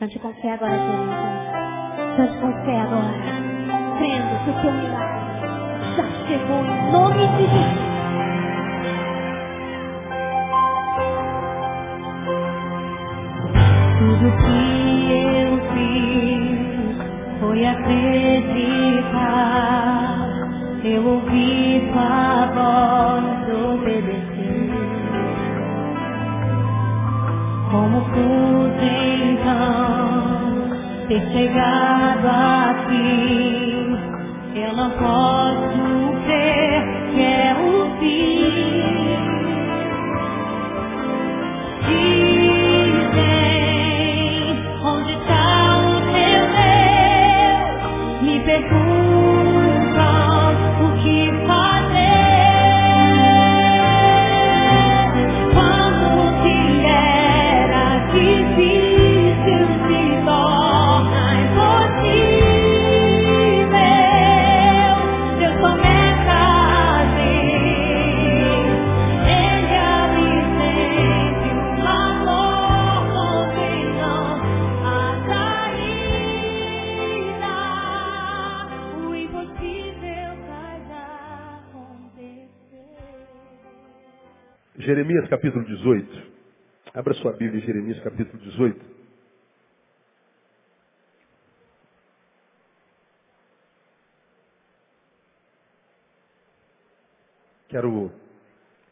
Cante com fé agora, querido. Cante com fé agora. Crendo que o teu milagre já chegou em nome de Jesus. Tudo que eu fiz foi acreditar. Eu ouvi tua voz obedecer. Como pude então ter chegado aqui? Eu não posso Jeremias capítulo 18. Abra sua Bíblia em Jeremias capítulo 18. Quero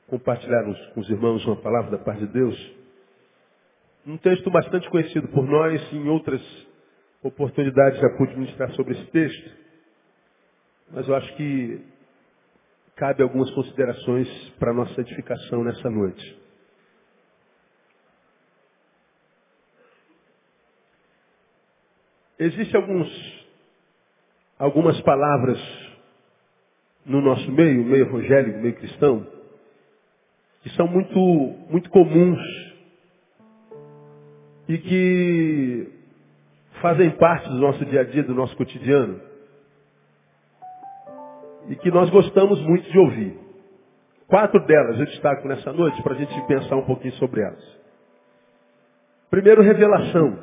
compartilhar com os irmãos uma palavra da parte de Deus. Um texto bastante conhecido por nós, em outras oportunidades já pude ministrar sobre esse texto. Mas eu acho que cabe algumas considerações para nossa edificação nessa noite. Existem alguns, algumas palavras no nosso meio, meio evangélico, meio cristão, que são muito, muito comuns e que fazem parte do nosso dia a dia, do nosso cotidiano e que nós gostamos muito de ouvir. Quatro delas eu destaco nessa noite para a gente pensar um pouquinho sobre elas. Primeiro, revelação.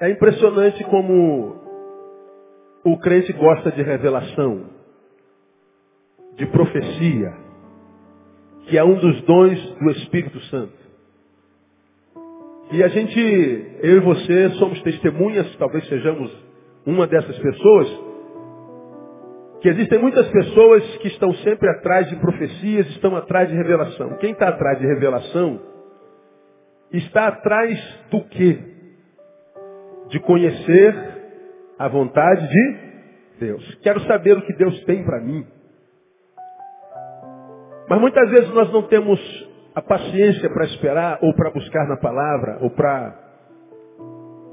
É impressionante como o crente gosta de revelação, de profecia, que é um dos dons do Espírito Santo. E a gente, eu e você, somos testemunhas, talvez sejamos uma dessas pessoas, que existem muitas pessoas que estão sempre atrás de profecias, estão atrás de revelação. Quem está atrás de revelação está atrás do quê? De conhecer a vontade de Deus. Quero saber o que Deus tem para mim. Mas muitas vezes nós não temos a paciência para esperar, ou para buscar na palavra, ou para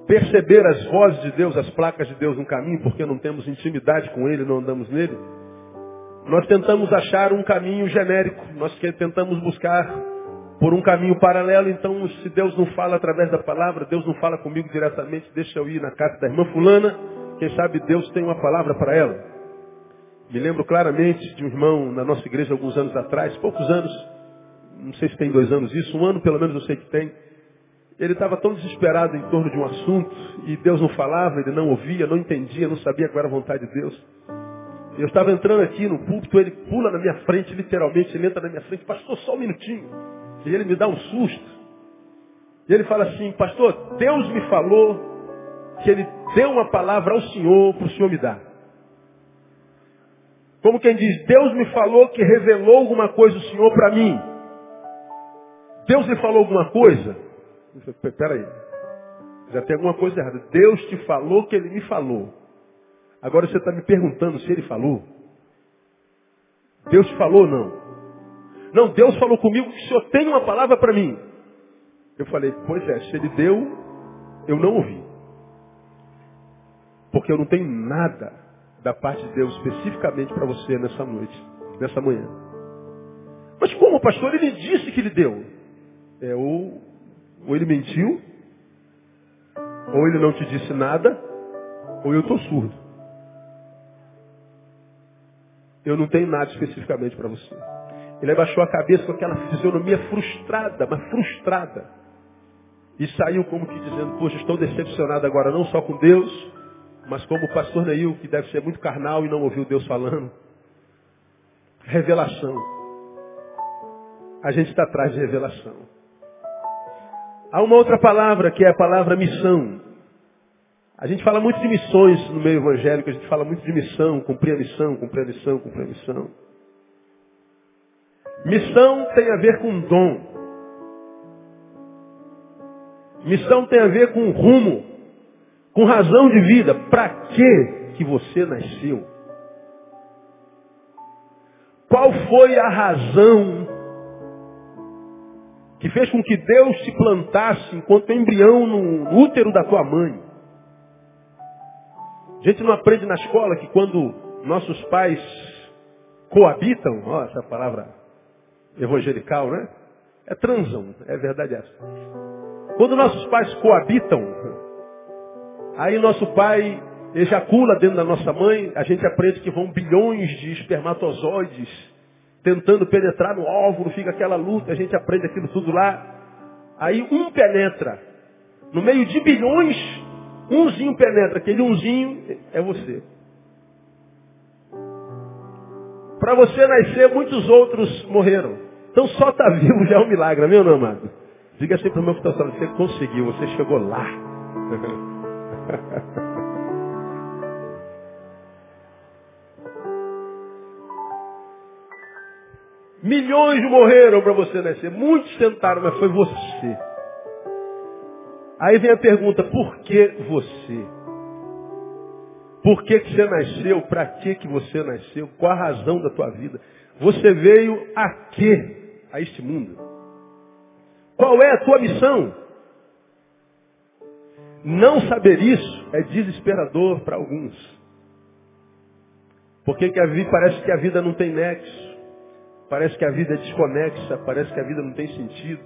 perceber as vozes de Deus, as placas de Deus no caminho, porque não temos intimidade com Ele, não andamos nele. Nós tentamos achar um caminho genérico, nós tentamos buscar por um caminho paralelo, então se Deus não fala através da palavra, Deus não fala comigo diretamente, deixa eu ir na casa da irmã fulana, quem sabe Deus tem uma palavra para ela. Me lembro claramente de um irmão na nossa igreja alguns anos atrás, poucos anos, não sei se tem dois anos isso, um ano pelo menos eu sei que tem. Ele estava tão desesperado em torno de um assunto e Deus não falava, ele não ouvia, não entendia, não sabia qual era a vontade de Deus. Eu estava entrando aqui no púlpito, ele pula na minha frente, literalmente, ele entra na minha frente, pastor, só um minutinho. E ele me dá um susto. E ele fala assim, pastor, Deus me falou que ele deu uma palavra ao Senhor para o Senhor me dar. Como quem diz, Deus me falou que revelou alguma coisa o Senhor para mim. Deus lhe falou alguma coisa? Falei, peraí. Já tem alguma coisa errada. Deus te falou que ele me falou. Agora você está me perguntando se ele falou. Deus te falou ou não? Não, Deus falou comigo que o Senhor tem uma palavra para mim. Eu falei, pois é, se ele deu, eu não ouvi. Porque eu não tenho nada da parte de Deus especificamente para você nessa noite, nessa manhã. Mas como, pastor? Ele disse que ele deu. É, ou, ou ele mentiu, ou ele não te disse nada, ou eu estou surdo. Eu não tenho nada especificamente para você. Ele abaixou a cabeça com aquela fisionomia frustrada, mas frustrada. e saiu como que dizendo, poxa, estou decepcionado agora não só com Deus, mas como o pastor Neil, que deve ser muito carnal e não ouviu Deus falando. Revelação. A gente está atrás de revelação. Há uma outra palavra que é a palavra missão. A gente fala muito de missões no meio evangélico, a gente fala muito de missão, cumprir a missão, cumprir a missão, cumprir a missão. Missão tem a ver com dom. Missão tem a ver com rumo, com razão de vida. Para que que você nasceu? Qual foi a razão que fez com que Deus te plantasse enquanto embrião no útero da tua mãe? A gente não aprende na escola que quando nossos pais coabitam, ó, essa palavra evangelical, né? É transam, é verdade essa. Quando nossos pais coabitam, aí nosso pai ejacula dentro da nossa mãe, a gente aprende que vão bilhões de espermatozoides tentando penetrar no óvulo, fica aquela luta, a gente aprende aquilo tudo lá. Aí um penetra. No meio de bilhões, umzinho penetra. Aquele umzinho é você. Para você nascer, muitos outros morreram. Então só estar tá vivo já é um milagre, meu não, amado? Diga assim para o meu que está você conseguiu, você chegou lá. Milhões morreram para você nascer. Muitos tentaram, mas foi você. Aí vem a pergunta, por que você? Por que, que você nasceu? Para que, que você nasceu? Qual a razão da tua vida? Você veio a quê? A este mundo. Qual é a tua missão? Não saber isso é desesperador para alguns. Porque que a vida, parece que a vida não tem nexo. Parece que a vida é desconexa. Parece que a vida não tem sentido.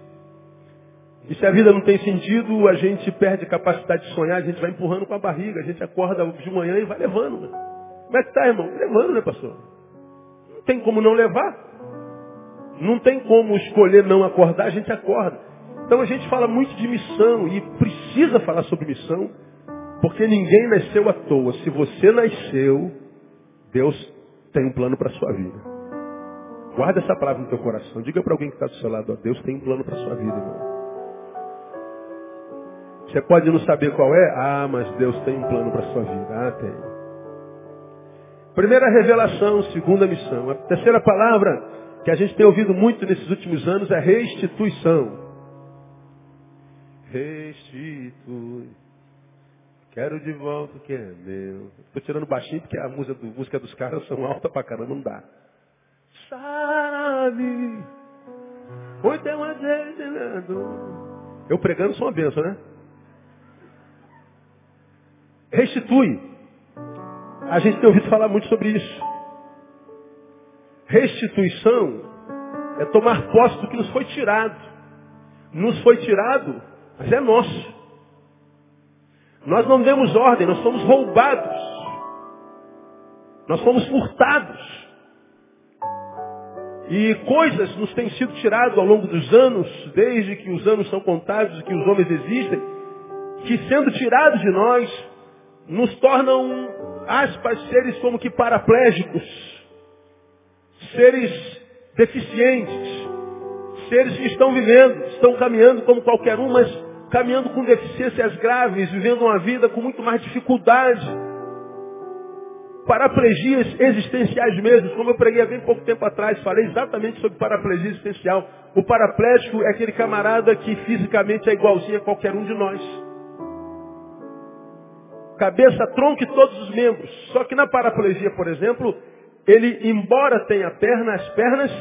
E se a vida não tem sentido, a gente perde a capacidade de sonhar, a gente vai empurrando com a barriga, a gente acorda de manhã e vai levando. Né? Como é que tá, irmão? Levando, né, pastor? Não tem como não levar. Não tem como escolher não acordar, a gente acorda. Então a gente fala muito de missão e precisa falar sobre missão, porque ninguém nasceu à toa. Se você nasceu, Deus tem um plano para a sua vida. Guarda essa palavra no teu coração. Diga para alguém que está do seu lado, ó, Deus tem um plano para a sua vida, irmão. Você pode não saber qual é? Ah, mas Deus tem um plano para a sua vida. Ah, tem. Primeira revelação, segunda missão. A terceira palavra que a gente tem ouvido muito nesses últimos anos é restituição. Restitui. Quero de volta o que é meu. Estou tirando baixinho porque a música, do, música dos caras são alta pra caramba, não dá. Sabe. Oi, tem uma Eu pregando sou uma benção, né? Restitui. A gente tem ouvido falar muito sobre isso. Restituição é tomar posse do que nos foi tirado. Nos foi tirado, mas é nosso. Nós não demos ordem, nós somos roubados. Nós somos furtados. E coisas nos têm sido tiradas ao longo dos anos, desde que os anos são contados e que os homens existem, que sendo tirados de nós, nos tornam, aspas, seres como que paraplégicos seres deficientes, seres que estão vivendo, estão caminhando como qualquer um, mas caminhando com deficiências graves, vivendo uma vida com muito mais dificuldade. Paraplegias existenciais mesmo, como eu preguei há bem pouco tempo atrás, falei exatamente sobre paraplegia existencial. O paraplégico é aquele camarada que fisicamente é igualzinho a qualquer um de nós. Cabeça, tronco e todos os membros. Só que na paraplegia, por exemplo, ele, embora tenha perna, as pernas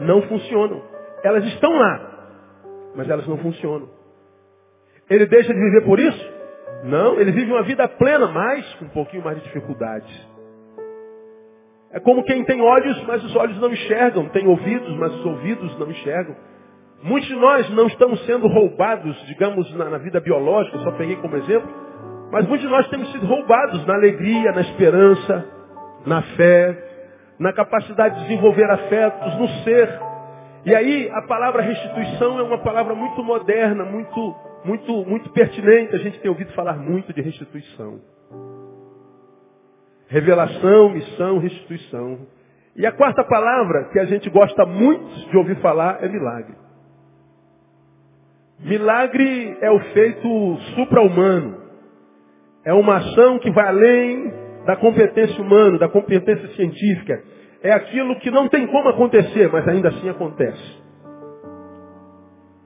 não funcionam. Elas estão lá, mas elas não funcionam. Ele deixa de viver por isso? Não, ele vive uma vida plena, mas com um pouquinho mais de dificuldades. É como quem tem olhos, mas os olhos não enxergam, tem ouvidos, mas os ouvidos não enxergam. Muitos de nós não estamos sendo roubados, digamos, na, na vida biológica, só peguei como exemplo, mas muitos de nós temos sido roubados na alegria, na esperança, na fé, na capacidade de desenvolver afetos, no ser. E aí a palavra restituição é uma palavra muito moderna, muito, muito, muito pertinente. A gente tem ouvido falar muito de restituição. Revelação, missão, restituição. E a quarta palavra que a gente gosta muito de ouvir falar é milagre. Milagre é o feito supra-humano. É uma ação que vai além da competência humana, da competência científica. É aquilo que não tem como acontecer, mas ainda assim acontece.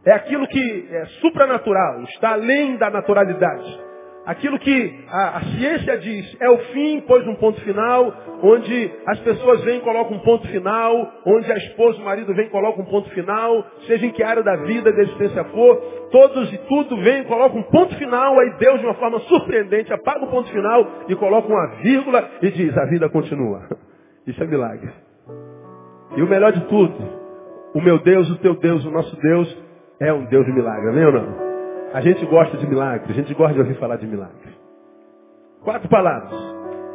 É aquilo que é supranatural, está além da naturalidade. Aquilo que a, a, ciência diz é o fim, pôs um ponto final, onde as pessoas vêm e colocam um ponto final, onde a esposa e o marido vêm e colocam um ponto final, seja em que área da vida, da existência for, todos e tudo vêm e colocam um ponto final, aí Deus de uma forma surpreendente apaga o ponto final e coloca uma vírgula e diz, a vida continua. Isso é milagre. E o melhor de tudo, o meu Deus, o teu Deus, o nosso Deus, é um Deus de milagre, amém ou não? A gente gosta de milagre, a gente gosta de ouvir falar de milagre. Quatro palavras.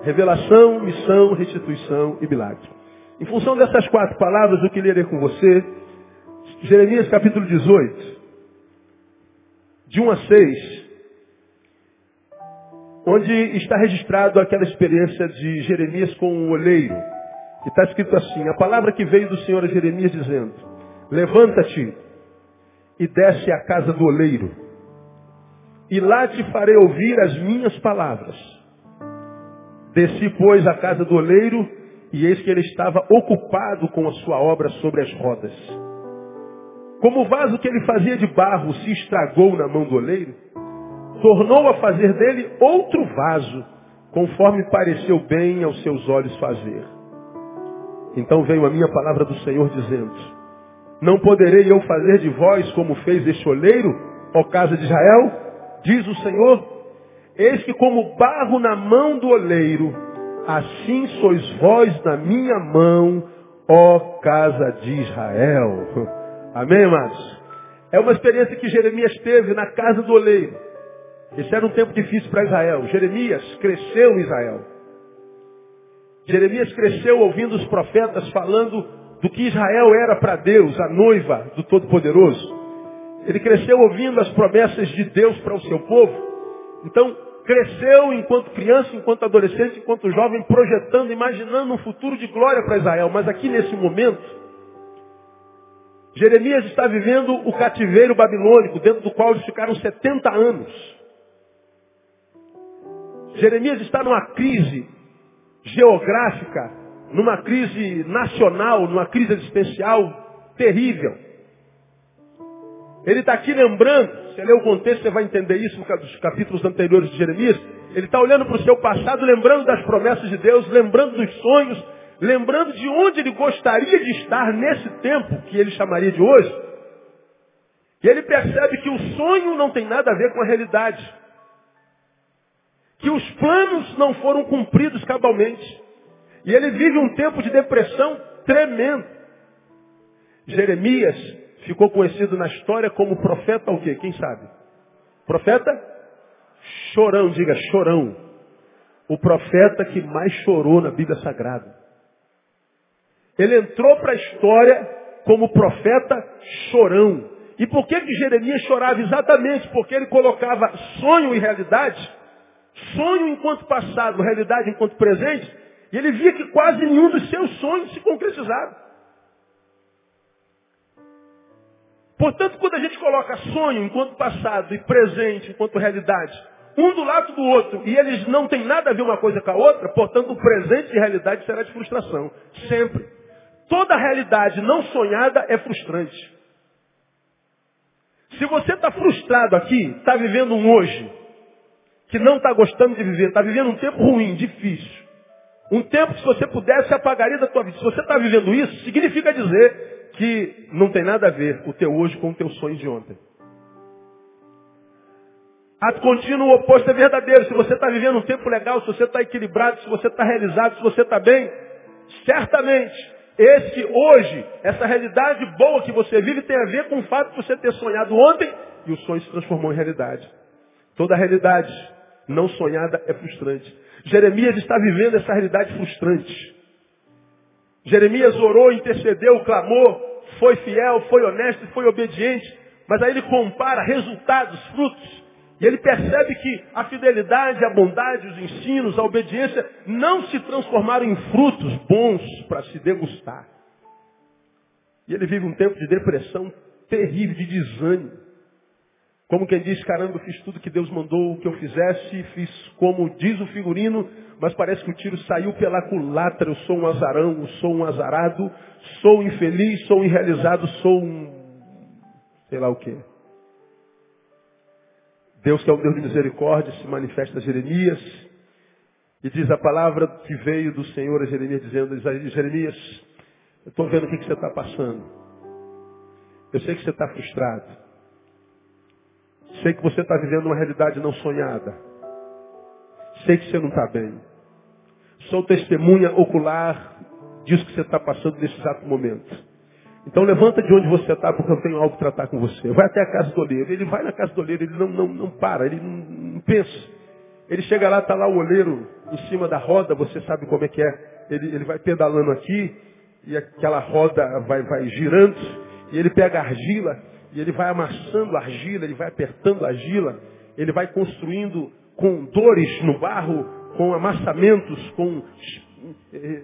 Revelação, missão, restituição e milagre. Em função dessas quatro palavras, eu queria ler com você Jeremias capítulo 18, de 1 a 6, onde está registrado aquela experiência de Jeremias com o oleiro. E está escrito assim, a palavra que veio do Senhor a Jeremias dizendo, levanta-te e desce à casa do oleiro e lá te farei ouvir as minhas palavras. Desci, pois, à casa do oleiro, e eis que ele estava ocupado com a sua obra sobre as rodas. Como o vaso que ele fazia de barro se estragou na mão do oleiro, tornou a fazer dele outro vaso, conforme pareceu bem aos seus olhos fazer. Então veio a minha palavra do Senhor dizendo, não poderei eu fazer de vós como fez este oleiro, ó casa de Israel? Diz o Senhor, eis que como barro na mão do oleiro, assim sois vós na minha mão, ó casa de Israel. Amém, amados? É uma experiência que Jeremias teve na casa do oleiro. Esse era um tempo difícil para Israel. Jeremias cresceu em Israel. Jeremias cresceu ouvindo os profetas falando do que Israel era para Deus, a noiva do Todo-Poderoso. Ele cresceu ouvindo as promessas de Deus para o seu povo. Então, cresceu enquanto criança, enquanto adolescente, enquanto jovem, projetando, imaginando um futuro de glória para Israel. Mas aqui nesse momento, Jeremias está vivendo o cativeiro babilônico, dentro do qual eles ficaram 70 anos. Jeremias está numa crise geográfica, numa crise nacional, numa crise existencial terrível. Ele está aqui lembrando, você lê o contexto, você vai entender isso nos capítulos anteriores de Jeremias. Ele está olhando para o seu passado, lembrando das promessas de Deus, lembrando dos sonhos, lembrando de onde ele gostaria de estar nesse tempo que ele chamaria de hoje. E ele percebe que o sonho não tem nada a ver com a realidade. Que os planos não foram cumpridos cabalmente. E ele vive um tempo de depressão tremendo. Jeremias ficou conhecido na história como profeta o quê? Quem sabe? Profeta chorão, diga chorão. O profeta que mais chorou na Bíblia Sagrada. Ele entrou para a história como profeta chorão. E por que, que Jeremias chorava? Exatamente porque ele colocava sonho e realidade, sonho enquanto passado, realidade enquanto presente, e ele via que quase nenhum dos seus sonhos se concretizava. Portanto, quando a gente coloca sonho enquanto passado e presente enquanto realidade, um do lado do outro, e eles não têm nada a ver uma coisa com a outra, portanto, o presente e realidade será de frustração. Sempre. Toda realidade não sonhada é frustrante. Se você está frustrado aqui, está vivendo um hoje, que não está gostando de viver, está vivendo um tempo ruim, difícil. Um tempo que se você pudesse apagaria da tua vida. Se você está vivendo isso, significa dizer que não tem nada a ver o teu hoje com o teu sonho de ontem. Ato contínuo, o oposto é verdadeiro. Se você está vivendo um tempo legal, se você está equilibrado, se você está realizado, se você está bem, certamente esse hoje, essa realidade boa que você vive tem a ver com o fato de você ter sonhado ontem e o sonho se transformou em realidade. Toda realidade não sonhada é frustrante. Jeremias está vivendo essa realidade frustrante. Jeremias orou, intercedeu, clamou, foi fiel, foi honesto, foi obediente. Mas aí ele compara resultados, frutos. E ele percebe que a fidelidade, a bondade, os ensinos, a obediência não se transformaram em frutos bons para se degustar. E ele vive um tempo de depressão terrível, de desânimo. Como quem diz, caramba, fiz tudo que Deus mandou que eu fizesse, fiz como diz o figurino, mas parece que o tiro saiu pela culatra, eu sou um azarão, eu sou um azarado, sou infeliz, sou irrealizado, sou um sei lá o quê. Deus que é o Deus de misericórdia se manifesta a Jeremias e diz a palavra que veio do Senhor a Jeremias dizendo, Jeremias, eu estou vendo o que, que você está passando. Eu sei que você está frustrado. Sei que você está vivendo uma realidade não sonhada. Sei que você não está bem. Sou testemunha ocular disso que você está passando nesse exato momento. Então levanta de onde você está, porque eu tenho algo para tratar com você. Vai até a casa do oleiro. Ele vai na casa do oleiro, ele não, não, não para, ele não, não pensa. Ele chega lá, está lá o oleiro em cima da roda, você sabe como é que é. Ele, ele vai pedalando aqui, e aquela roda vai, vai girando, e ele pega argila, e ele vai amassando a argila, ele vai apertando a argila, ele vai construindo com dores no barro, com amassamentos, com eh, eh,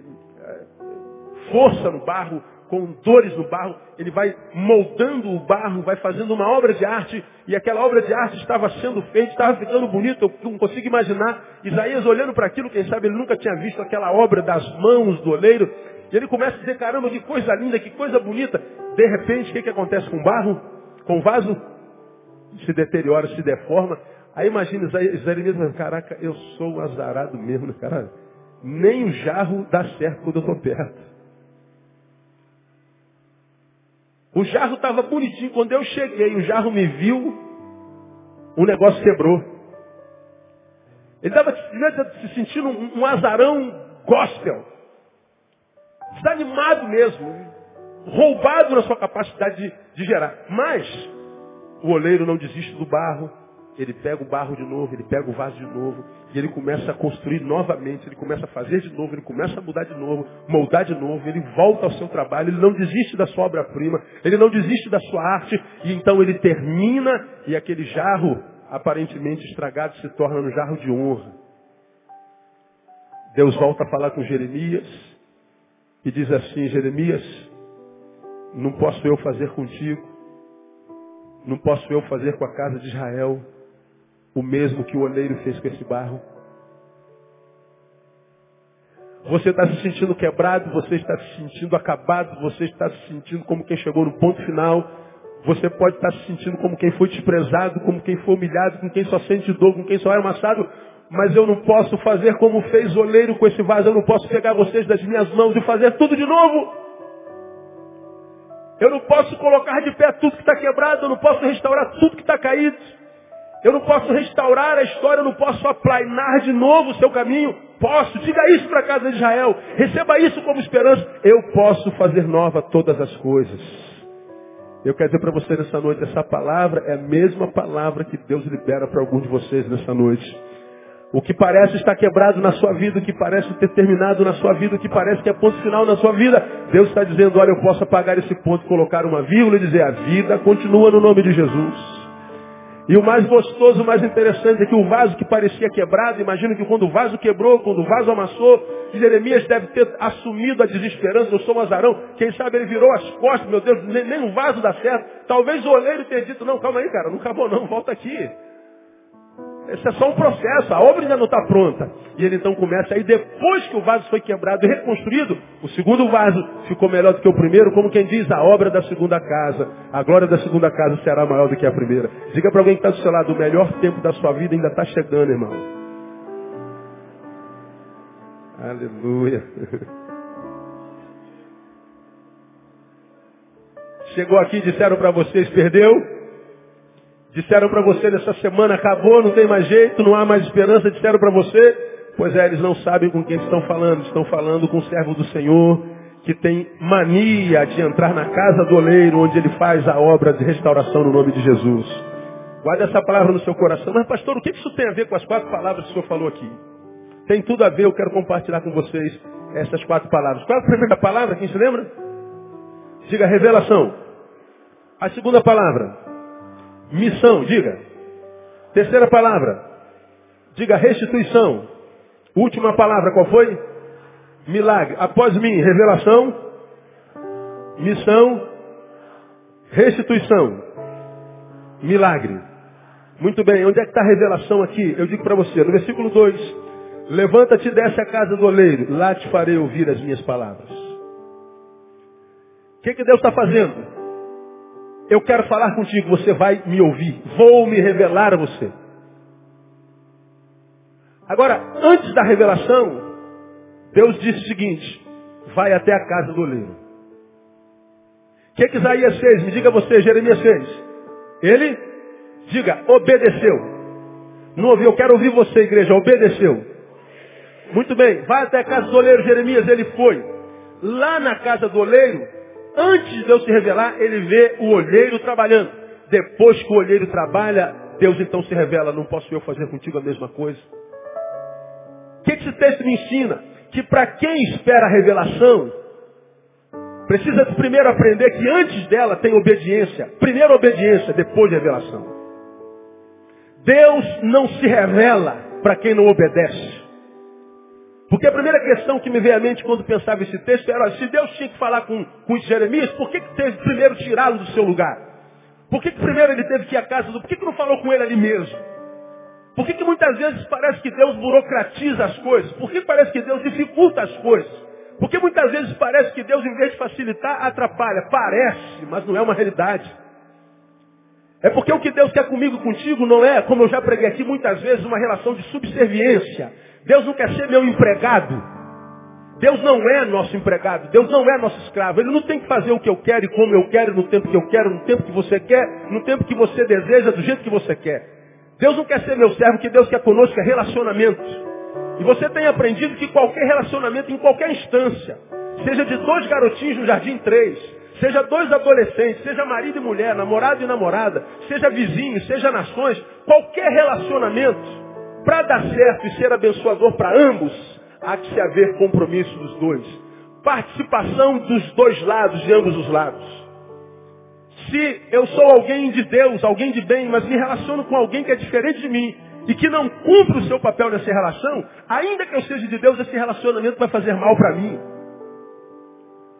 força no barro, com dores no barro, ele vai moldando o barro, vai fazendo uma obra de arte, e aquela obra de arte estava sendo feita, estava ficando bonita, eu não consigo imaginar. Isaías olhando para aquilo, quem sabe ele nunca tinha visto aquela obra das mãos do oleiro, e ele começa a dizer, caramba, que coisa linda, que coisa bonita. De repente, o que, que acontece com o barro? Com o vaso? Se deteriora, se deforma. Aí imagina Jeremias, caraca, eu sou um azarado mesmo, né, cara? Nem o jarro dá certo quando eu estou perto. O jarro estava bonitinho. Quando eu cheguei, o jarro me viu, o negócio quebrou. Ele estava se sentindo um, um azarão gospel. Desanimado mesmo. Roubado na sua capacidade de, de gerar. Mas o oleiro não desiste do barro. Ele pega o barro de novo, ele pega o vaso de novo, e ele começa a construir novamente, ele começa a fazer de novo, ele começa a mudar de novo, moldar de novo, ele volta ao seu trabalho, ele não desiste da sua obra-prima, ele não desiste da sua arte, e então ele termina, e aquele jarro, aparentemente estragado, se torna um jarro de honra. Deus volta a falar com Jeremias, e diz assim, Jeremias, não posso eu fazer contigo, não posso eu fazer com a casa de Israel, o mesmo que o oleiro fez com esse barro. Você está se sentindo quebrado, você está se sentindo acabado, você está se sentindo como quem chegou no ponto final. Você pode estar se sentindo como quem foi desprezado, como quem foi humilhado, como quem só sente dor, como quem só é amassado. Mas eu não posso fazer como fez o oleiro com esse vaso. Eu não posso pegar vocês das minhas mãos e fazer tudo de novo. Eu não posso colocar de pé tudo que está quebrado. Eu não posso restaurar tudo que está caído. Eu não posso restaurar a história, eu não posso aplainar de novo o seu caminho. Posso, diga isso para a casa de Israel. Receba isso como esperança. Eu posso fazer nova todas as coisas. Eu quero dizer para você nessa noite, essa palavra é a mesma palavra que Deus libera para alguns de vocês nessa noite. O que parece estar quebrado na sua vida, o que parece ter terminado na sua vida, o que parece que é ponto final na sua vida, Deus está dizendo, olha, eu posso apagar esse ponto, colocar uma vírgula e dizer, a vida continua no nome de Jesus. E o mais gostoso, o mais interessante é que o vaso que parecia quebrado, imagino que quando o vaso quebrou, quando o vaso amassou, Jeremias deve ter assumido a desesperança, eu sou um azarão. Quem sabe ele virou as costas, meu Deus, nem, nem um vaso dá certo. Talvez o oleiro tenha dito, não, calma aí, cara, não acabou não, volta aqui. Esse é só um processo, a obra ainda não está pronta. E ele então começa aí, depois que o vaso foi quebrado e reconstruído, o segundo vaso ficou melhor do que o primeiro, como quem diz, a obra da segunda casa. A glória da segunda casa será maior do que a primeira. Diga para alguém que está do seu lado, o melhor tempo da sua vida ainda está chegando, irmão. Aleluia. Chegou aqui, disseram para vocês, perdeu? Disseram para você nessa semana, acabou, não tem mais jeito, não há mais esperança, disseram para você. Pois é, eles não sabem com quem estão falando, estão falando com o servo do Senhor, que tem mania de entrar na casa do oleiro, onde ele faz a obra de restauração no nome de Jesus. Guarde essa palavra no seu coração. Mas pastor, o que isso tem a ver com as quatro palavras que o senhor falou aqui? Tem tudo a ver, eu quero compartilhar com vocês essas quatro palavras. Qual é a primeira palavra? Quem se lembra? Diga revelação. A segunda palavra, missão, diga. Terceira palavra, diga restituição. Última palavra, qual foi? Milagre. Após mim, revelação, missão, restituição, milagre. Muito bem, onde é que está a revelação aqui? Eu digo para você, no versículo 2: Levanta-te e desce a casa do oleiro, lá te farei ouvir as minhas palavras. O que, que Deus está fazendo? Eu quero falar contigo, você vai me ouvir, vou me revelar a você. Agora, antes da revelação, Deus disse o seguinte: vai até a casa do oleiro. O que, que Isaías fez? Me diga você, Jeremias fez. Ele, diga, obedeceu. Não ouviu, eu quero ouvir você, igreja, obedeceu. Muito bem, vai até a casa do oleiro, Jeremias, ele foi. Lá na casa do oleiro, antes de Deus se revelar, ele vê o olheiro trabalhando. Depois que o olheiro trabalha, Deus então se revela, não posso eu fazer contigo a mesma coisa? O que esse texto me ensina? Que para quem espera a revelação, precisa primeiro aprender que antes dela tem obediência. Primeiro obediência, depois revelação. Deus não se revela para quem não obedece. Porque a primeira questão que me veio à mente quando pensava esse texto era, se Deus tinha que falar com, com Jeremias, por que, que teve primeiro tirá-lo do seu lugar? Por que, que primeiro ele teve que ir à casa do... Por que, que não falou com ele ali mesmo? Por que, que muitas vezes parece que Deus burocratiza as coisas? Por que parece que Deus dificulta as coisas? Porque muitas vezes parece que Deus, em vez de facilitar, atrapalha. Parece, mas não é uma realidade. É porque o que Deus quer comigo e contigo não é, como eu já preguei aqui muitas vezes, uma relação de subserviência. Deus não quer ser meu empregado. Deus não é nosso empregado. Deus não é nosso escravo. Ele não tem que fazer o que eu quero e como eu quero, no tempo que eu quero, no tempo que você quer, no tempo que você deseja, do jeito que você quer. Deus não quer ser meu servo, que Deus quer conosco é relacionamento. E você tem aprendido que qualquer relacionamento, em qualquer instância, seja de dois garotinhos no jardim três, seja dois adolescentes, seja marido e mulher, namorado e namorada, seja vizinho, seja nações, qualquer relacionamento, para dar certo e ser abençoador para ambos, há que se haver compromisso dos dois. Participação dos dois lados, de ambos os lados. Se eu sou alguém de Deus, alguém de bem, mas me relaciono com alguém que é diferente de mim e que não cumpre o seu papel nessa relação, ainda que eu seja de Deus, esse relacionamento vai fazer mal para mim.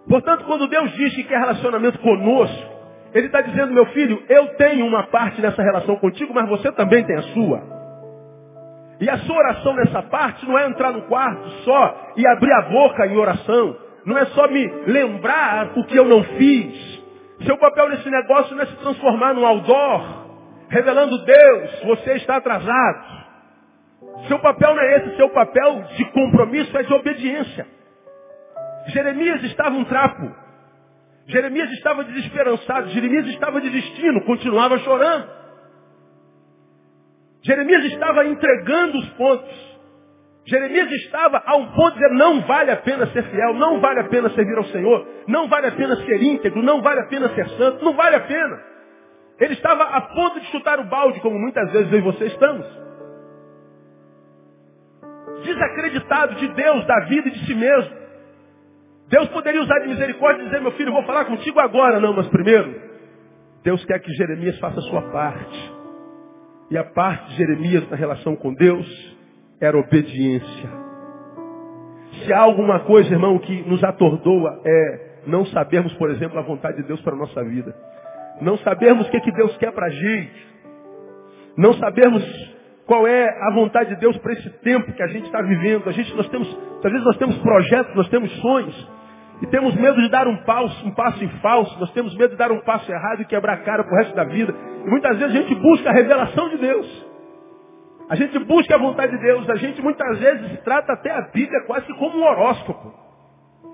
Portanto, quando Deus diz que quer relacionamento conosco, Ele está dizendo, meu filho, eu tenho uma parte nessa relação contigo, mas você também tem a sua. E a sua oração nessa parte não é entrar no quarto só e abrir a boca em oração. Não é só me lembrar o que eu não fiz. Seu papel nesse negócio não é se transformar num outdoor, revelando Deus, você está atrasado. Seu papel não é esse, seu papel de compromisso é de obediência. Jeremias estava um trapo. Jeremias estava desesperançado, Jeremias estava desistindo, continuava chorando. Jeremias estava entregando os pontos. Jeremias estava a um ponto de dizer, não vale a pena ser fiel, não vale a pena servir ao Senhor, não vale a pena ser íntegro, não vale a pena ser santo, não vale a pena. Ele estava a ponto de chutar o balde, como muitas vezes eu e você estamos. Desacreditado de Deus, da vida e de si mesmo. Deus poderia usar de misericórdia e dizer, meu filho, vou falar contigo agora. Não, mas primeiro, Deus quer que Jeremias faça a sua parte. E a parte de Jeremias na relação com Deus era obediência. Se há alguma coisa, irmão, que nos atordoa é não sabermos, por exemplo, a vontade de Deus para a nossa vida. Não sabermos o que, que Deus quer para a gente. Não sabermos qual é a vontade de Deus para esse tempo que a gente está vivendo. A gente, nós temos, às vezes nós temos projetos, nós temos sonhos. E temos medo de dar um passo, um passo em falso. Nós temos medo de dar um passo errado e quebrar a cara para o resto da vida. E muitas vezes a gente busca a revelação de Deus. A gente busca a vontade de Deus, a gente muitas vezes trata até a Bíblia quase que como um horóscopo.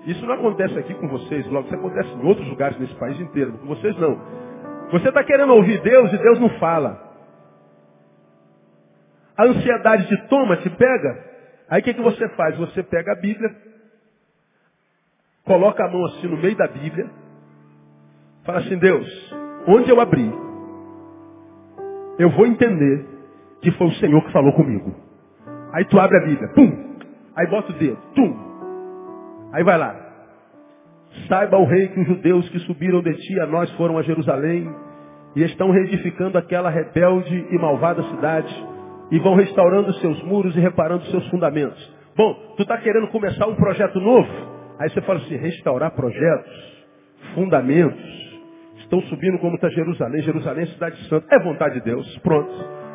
Isso não acontece aqui com vocês, logo isso acontece em outros lugares nesse país inteiro, com vocês não. Você está querendo ouvir Deus e Deus não fala. A ansiedade te toma, te pega. Aí o que, que você faz? Você pega a Bíblia, coloca a mão assim no meio da Bíblia, fala assim, Deus, onde eu abri, eu vou entender que foi o Senhor que falou comigo. Aí tu abre a Bíblia, pum! Aí bota o dedo, tum! Aí vai lá. Saiba o rei que os judeus que subiram de ti a nós foram a Jerusalém e estão reedificando aquela rebelde e malvada cidade e vão restaurando seus muros e reparando seus fundamentos. Bom, tu está querendo começar um projeto novo? Aí você fala assim, restaurar projetos, fundamentos. Estão subindo como está Jerusalém. Jerusalém é cidade santa. É vontade de Deus. Pronto.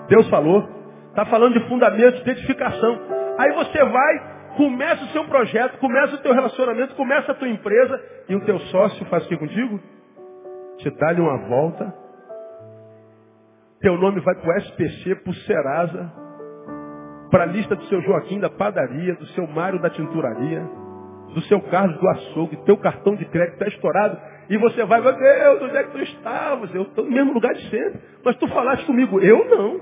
Deus falou. Está falando de fundamentos, de edificação. Aí você vai, começa o seu projeto, começa o teu relacionamento, começa a tua empresa e o teu sócio faz o que contigo? Te dá-lhe uma volta. Teu nome vai para o SPC, para o Serasa, para a lista do seu Joaquim da padaria, do seu Mário da tinturaria, do seu Carlos do açougue, teu cartão de crédito está estourado, e você vai, meu Deus, onde é que tu estavas? Eu estou no mesmo lugar de sempre. Mas tu falaste comigo, eu não.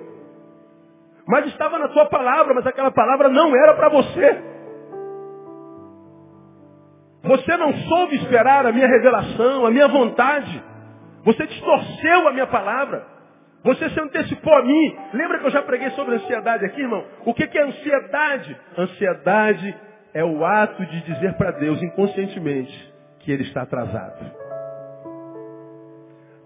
Mas estava na tua palavra, mas aquela palavra não era para você. Você não soube esperar a minha revelação, a minha vontade. Você distorceu a minha palavra. Você se antecipou a mim. Lembra que eu já preguei sobre ansiedade aqui, irmão? O que é ansiedade? Ansiedade é o ato de dizer para Deus inconscientemente que ele está atrasado.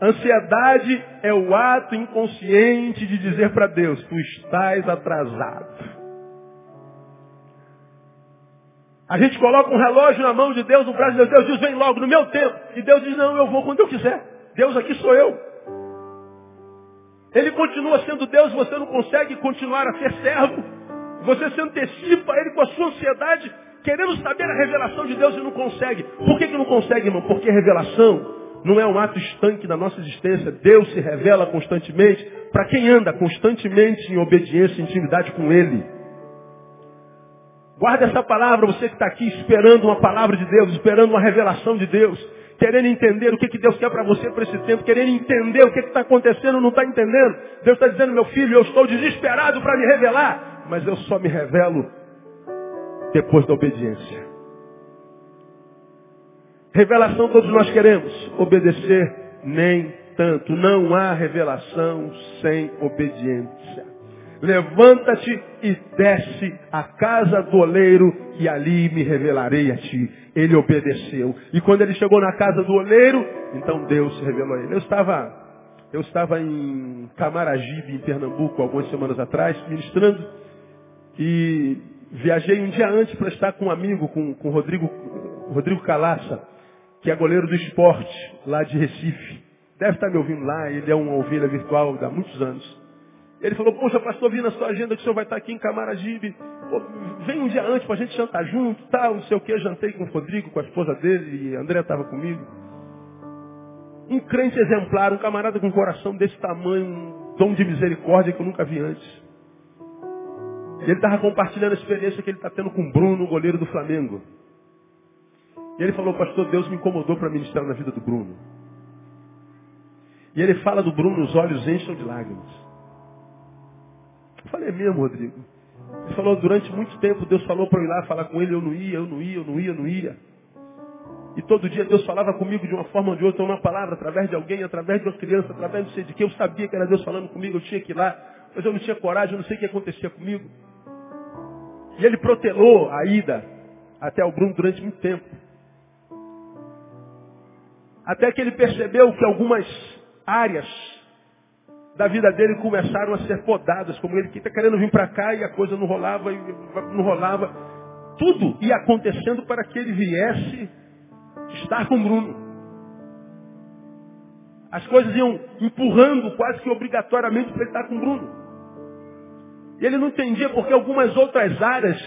Ansiedade é o ato inconsciente de dizer para Deus, tu estás atrasado. A gente coloca um relógio na mão de Deus, no braço de Deus, Deus diz, vem logo, no meu tempo. E Deus diz, não, eu vou quando eu quiser. Deus aqui sou eu. Ele continua sendo Deus, você não consegue continuar a ser servo. Você se antecipa a Ele com a sua ansiedade, querendo saber a revelação de Deus e não consegue. Por que, que não consegue, irmão? Porque revelação não é um ato estanque da nossa existência. Deus se revela constantemente para quem anda constantemente em obediência e intimidade com Ele. Guarda essa palavra, você que está aqui esperando uma palavra de Deus, esperando uma revelação de Deus, querendo entender o que, que Deus quer para você para esse tempo, querendo entender o que está acontecendo, não está entendendo. Deus está dizendo, meu filho, eu estou desesperado para me revelar, mas eu só me revelo depois da obediência. Revelação todos nós queremos. Obedecer nem tanto. Não há revelação sem obediência. Levanta-te e desce à casa do oleiro e ali me revelarei a ti. Ele obedeceu. E quando ele chegou na casa do oleiro, então Deus se revelou a ele. Eu estava, eu estava em Camaragibe, em Pernambuco, algumas semanas atrás, ministrando. E viajei um dia antes para estar com um amigo, com, com Rodrigo, Rodrigo Calaça que é goleiro do esporte, lá de Recife. Deve estar me ouvindo lá, ele é uma ovelha virtual há muitos anos. Ele falou, poxa, pastor, vi na sua agenda que o senhor vai estar aqui em Camaragibe. Pô, vem um dia antes para a gente jantar junto, tal, não sei o que. Jantei com o Rodrigo, com a esposa dele, e André estava comigo. Um crente exemplar, um camarada com um coração desse tamanho, um dom de misericórdia que eu nunca vi antes. E ele estava compartilhando a experiência que ele está tendo com o Bruno, goleiro do Flamengo. E ele falou, pastor, Deus me incomodou para ministrar na vida do Bruno. E ele fala do Bruno, os olhos enchem de lágrimas. Eu falei, é mesmo, Rodrigo? Ele falou, durante muito tempo Deus falou para eu ir lá falar com ele, eu não ia, eu não ia, eu não ia, eu não ia. E todo dia Deus falava comigo de uma forma ou de outra, uma palavra, através de alguém, através de uma criança, através de não sei de que. Eu sabia que era Deus falando comigo, eu tinha que ir lá, mas eu não tinha coragem, eu não sei o que acontecia comigo. E ele protelou a ida até o Bruno durante muito tempo. Até que ele percebeu que algumas áreas da vida dele começaram a ser podadas, como ele que está querendo vir para cá e a coisa não rolava, não rolava. Tudo ia acontecendo para que ele viesse estar com Bruno. As coisas iam empurrando quase que obrigatoriamente para ele estar com Bruno. E ele não entendia porque algumas outras áreas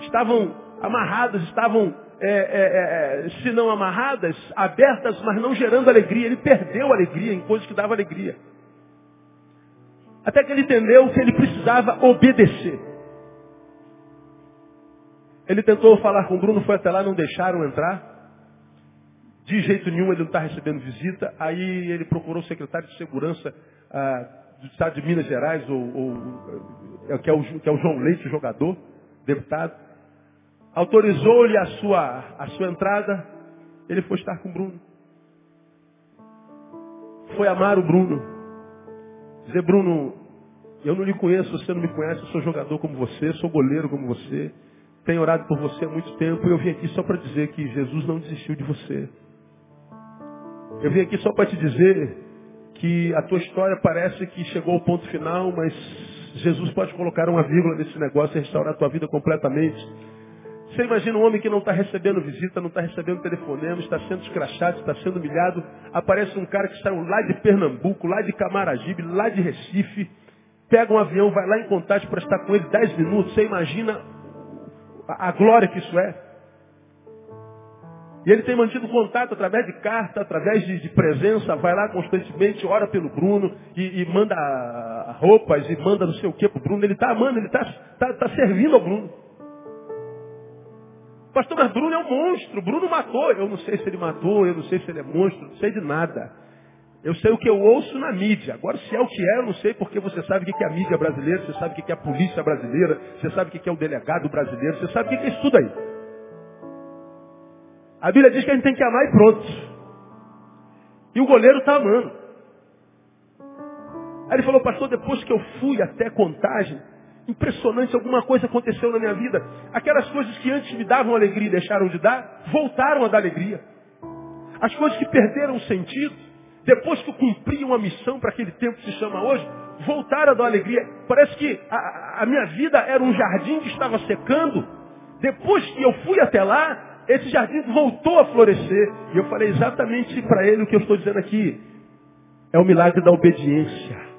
estavam amarradas, estavam é, é, é, se não amarradas, abertas, mas não gerando alegria. Ele perdeu alegria em coisas que davam alegria. Até que ele entendeu que ele precisava obedecer. Ele tentou falar com o Bruno, foi até lá, não deixaram entrar. De jeito nenhum ele não está recebendo visita. Aí ele procurou o secretário de segurança ah, do estado de Minas Gerais, ou, ou, que, é o, que é o João Leite, jogador, deputado autorizou-lhe a sua, a sua entrada, ele foi estar com o Bruno. Foi amar o Bruno. Dizer, Bruno, eu não lhe conheço, você não me conhece, eu sou jogador como você, sou goleiro como você. Tenho orado por você há muito tempo e eu vim aqui só para dizer que Jesus não desistiu de você. Eu vim aqui só para te dizer que a tua história parece que chegou ao ponto final, mas Jesus pode colocar uma vírgula nesse negócio e restaurar a tua vida completamente. Você imagina um homem que não está recebendo visita, não está recebendo telefonema, está sendo escrachado, está sendo humilhado. Aparece um cara que saiu lá de Pernambuco, lá de Camaragibe, lá de Recife, pega um avião, vai lá em contato para estar com ele 10 minutos. Você imagina a glória que isso é. E ele tem mantido contato através de carta, através de, de presença, vai lá constantemente, ora pelo Bruno e, e manda roupas e manda não sei o que para o Bruno. Ele está amando, ele está tá, tá servindo ao Bruno. Pastor, mas Bruno é um monstro. Bruno matou. Eu não sei se ele matou, eu não sei se ele é monstro, não sei de nada. Eu sei o que eu ouço na mídia. Agora, se é o que é, eu não sei porque você sabe o que é a mídia brasileira, você sabe o que é a polícia brasileira, você sabe o que é o delegado brasileiro, você sabe o que é isso tudo aí. A Bíblia diz que a gente tem que amar e pronto. E o goleiro está amando. Aí ele falou, pastor, depois que eu fui até contagem, impressionante, alguma coisa aconteceu na minha vida. Aquelas coisas que antes me davam alegria e deixaram de dar, voltaram a dar alegria. As coisas que perderam sentido, depois que eu cumpri uma missão para aquele tempo que se chama hoje, voltaram a dar alegria. Parece que a, a minha vida era um jardim que estava secando. Depois que eu fui até lá, esse jardim voltou a florescer. E eu falei exatamente para ele o que eu estou dizendo aqui. É o milagre da obediência.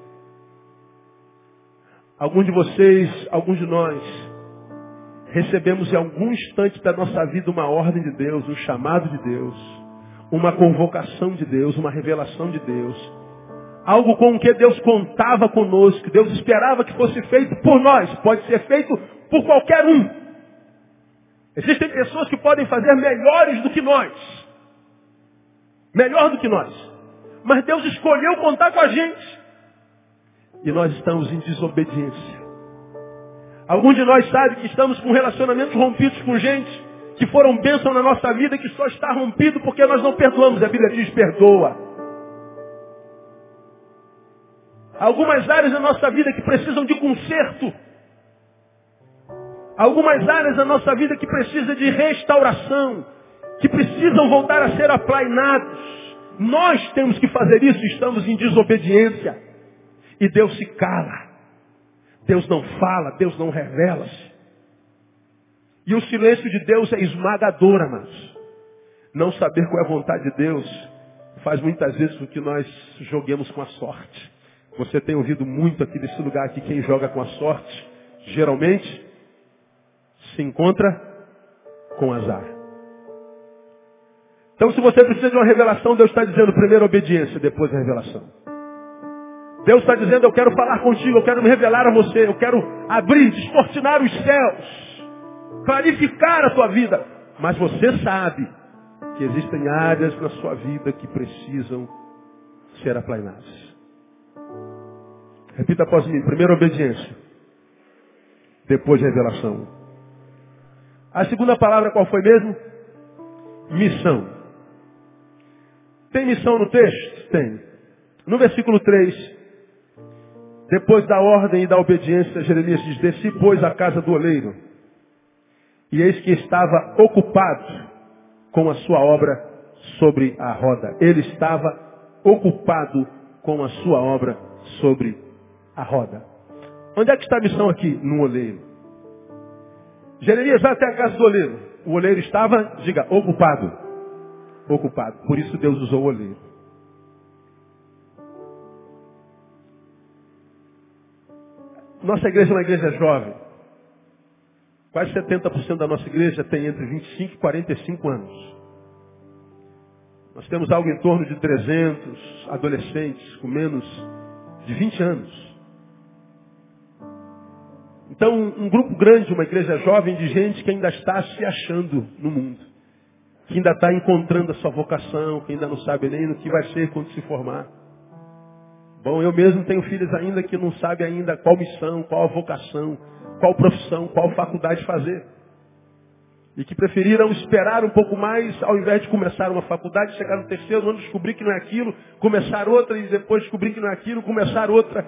Alguns de vocês, alguns de nós, recebemos em algum instante da nossa vida uma ordem de Deus, um chamado de Deus, uma convocação de Deus, uma revelação de Deus. Algo com o que Deus contava conosco, Deus esperava que fosse feito por nós, pode ser feito por qualquer um. Existem pessoas que podem fazer melhores do que nós. Melhor do que nós. Mas Deus escolheu contar com a gente. E nós estamos em desobediência. Alguns de nós sabem que estamos com relacionamentos rompidos com gente que foram bênção na nossa vida que só está rompido porque nós não perdoamos. A Bíblia diz perdoa. Algumas áreas da nossa vida que precisam de conserto algumas áreas da nossa vida que precisam de restauração, que precisam voltar a ser aplainados. Nós temos que fazer isso, estamos em desobediência. E Deus se cala. Deus não fala, Deus não revela-se. E o silêncio de Deus é esmagador, amados. Não saber qual é a vontade de Deus faz muitas vezes com que nós joguemos com a sorte. Você tem ouvido muito aqui desse lugar aqui, quem joga com a sorte, geralmente se encontra com azar. Então, se você precisa de uma revelação, Deus está dizendo primeiro obediência, depois a revelação. Deus está dizendo, eu quero falar contigo, eu quero me revelar a você, eu quero abrir, descortinar os céus, clarificar a tua vida. Mas você sabe que existem áreas na sua vida que precisam ser aplainadas. Repita após mim, primeiro obediência, depois revelação. A segunda palavra qual foi mesmo? Missão. Tem missão no texto? Tem. No versículo 3, depois da ordem e da obediência, Jeremias diz, desci, pois, a casa do oleiro. E eis que estava ocupado com a sua obra sobre a roda. Ele estava ocupado com a sua obra sobre a roda. Onde é que está a missão aqui? No oleiro. Jeremias vai até a casa do oleiro. O oleiro estava, diga, ocupado. Ocupado. Por isso Deus usou o oleiro. Nossa igreja é uma igreja jovem. Quase 70% da nossa igreja tem entre 25 e 45 anos. Nós temos algo em torno de 300 adolescentes com menos de 20 anos. Então, um grupo grande, uma igreja jovem de gente que ainda está se achando no mundo. Que ainda está encontrando a sua vocação, que ainda não sabe nem no que vai ser quando se formar. Bom, eu mesmo tenho filhos ainda que não sabem ainda qual missão, qual vocação, qual profissão, qual faculdade fazer. E que preferiram esperar um pouco mais, ao invés de começar uma faculdade, chegar no terceiro ano, descobrir que não é aquilo, começar outra e depois descobrir que não é aquilo, começar outra.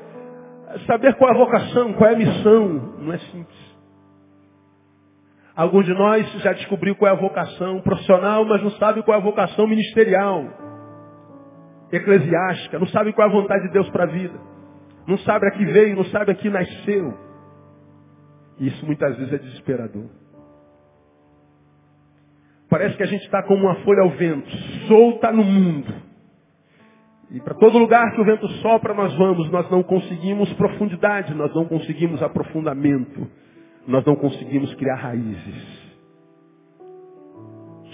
Saber qual é a vocação, qual é a missão, não é simples. Alguns de nós já descobriu qual é a vocação profissional, mas não sabe qual é a vocação ministerial. eclesiástica, não sabe qual é a vontade de Deus para a vida. Não sabe a que veio, não sabe a que nasceu. Isso muitas vezes é desesperador. Parece que a gente está como uma folha ao vento, solta no mundo. E para todo lugar que o vento sopra, nós vamos, nós não conseguimos profundidade, nós não conseguimos aprofundamento, nós não conseguimos criar raízes.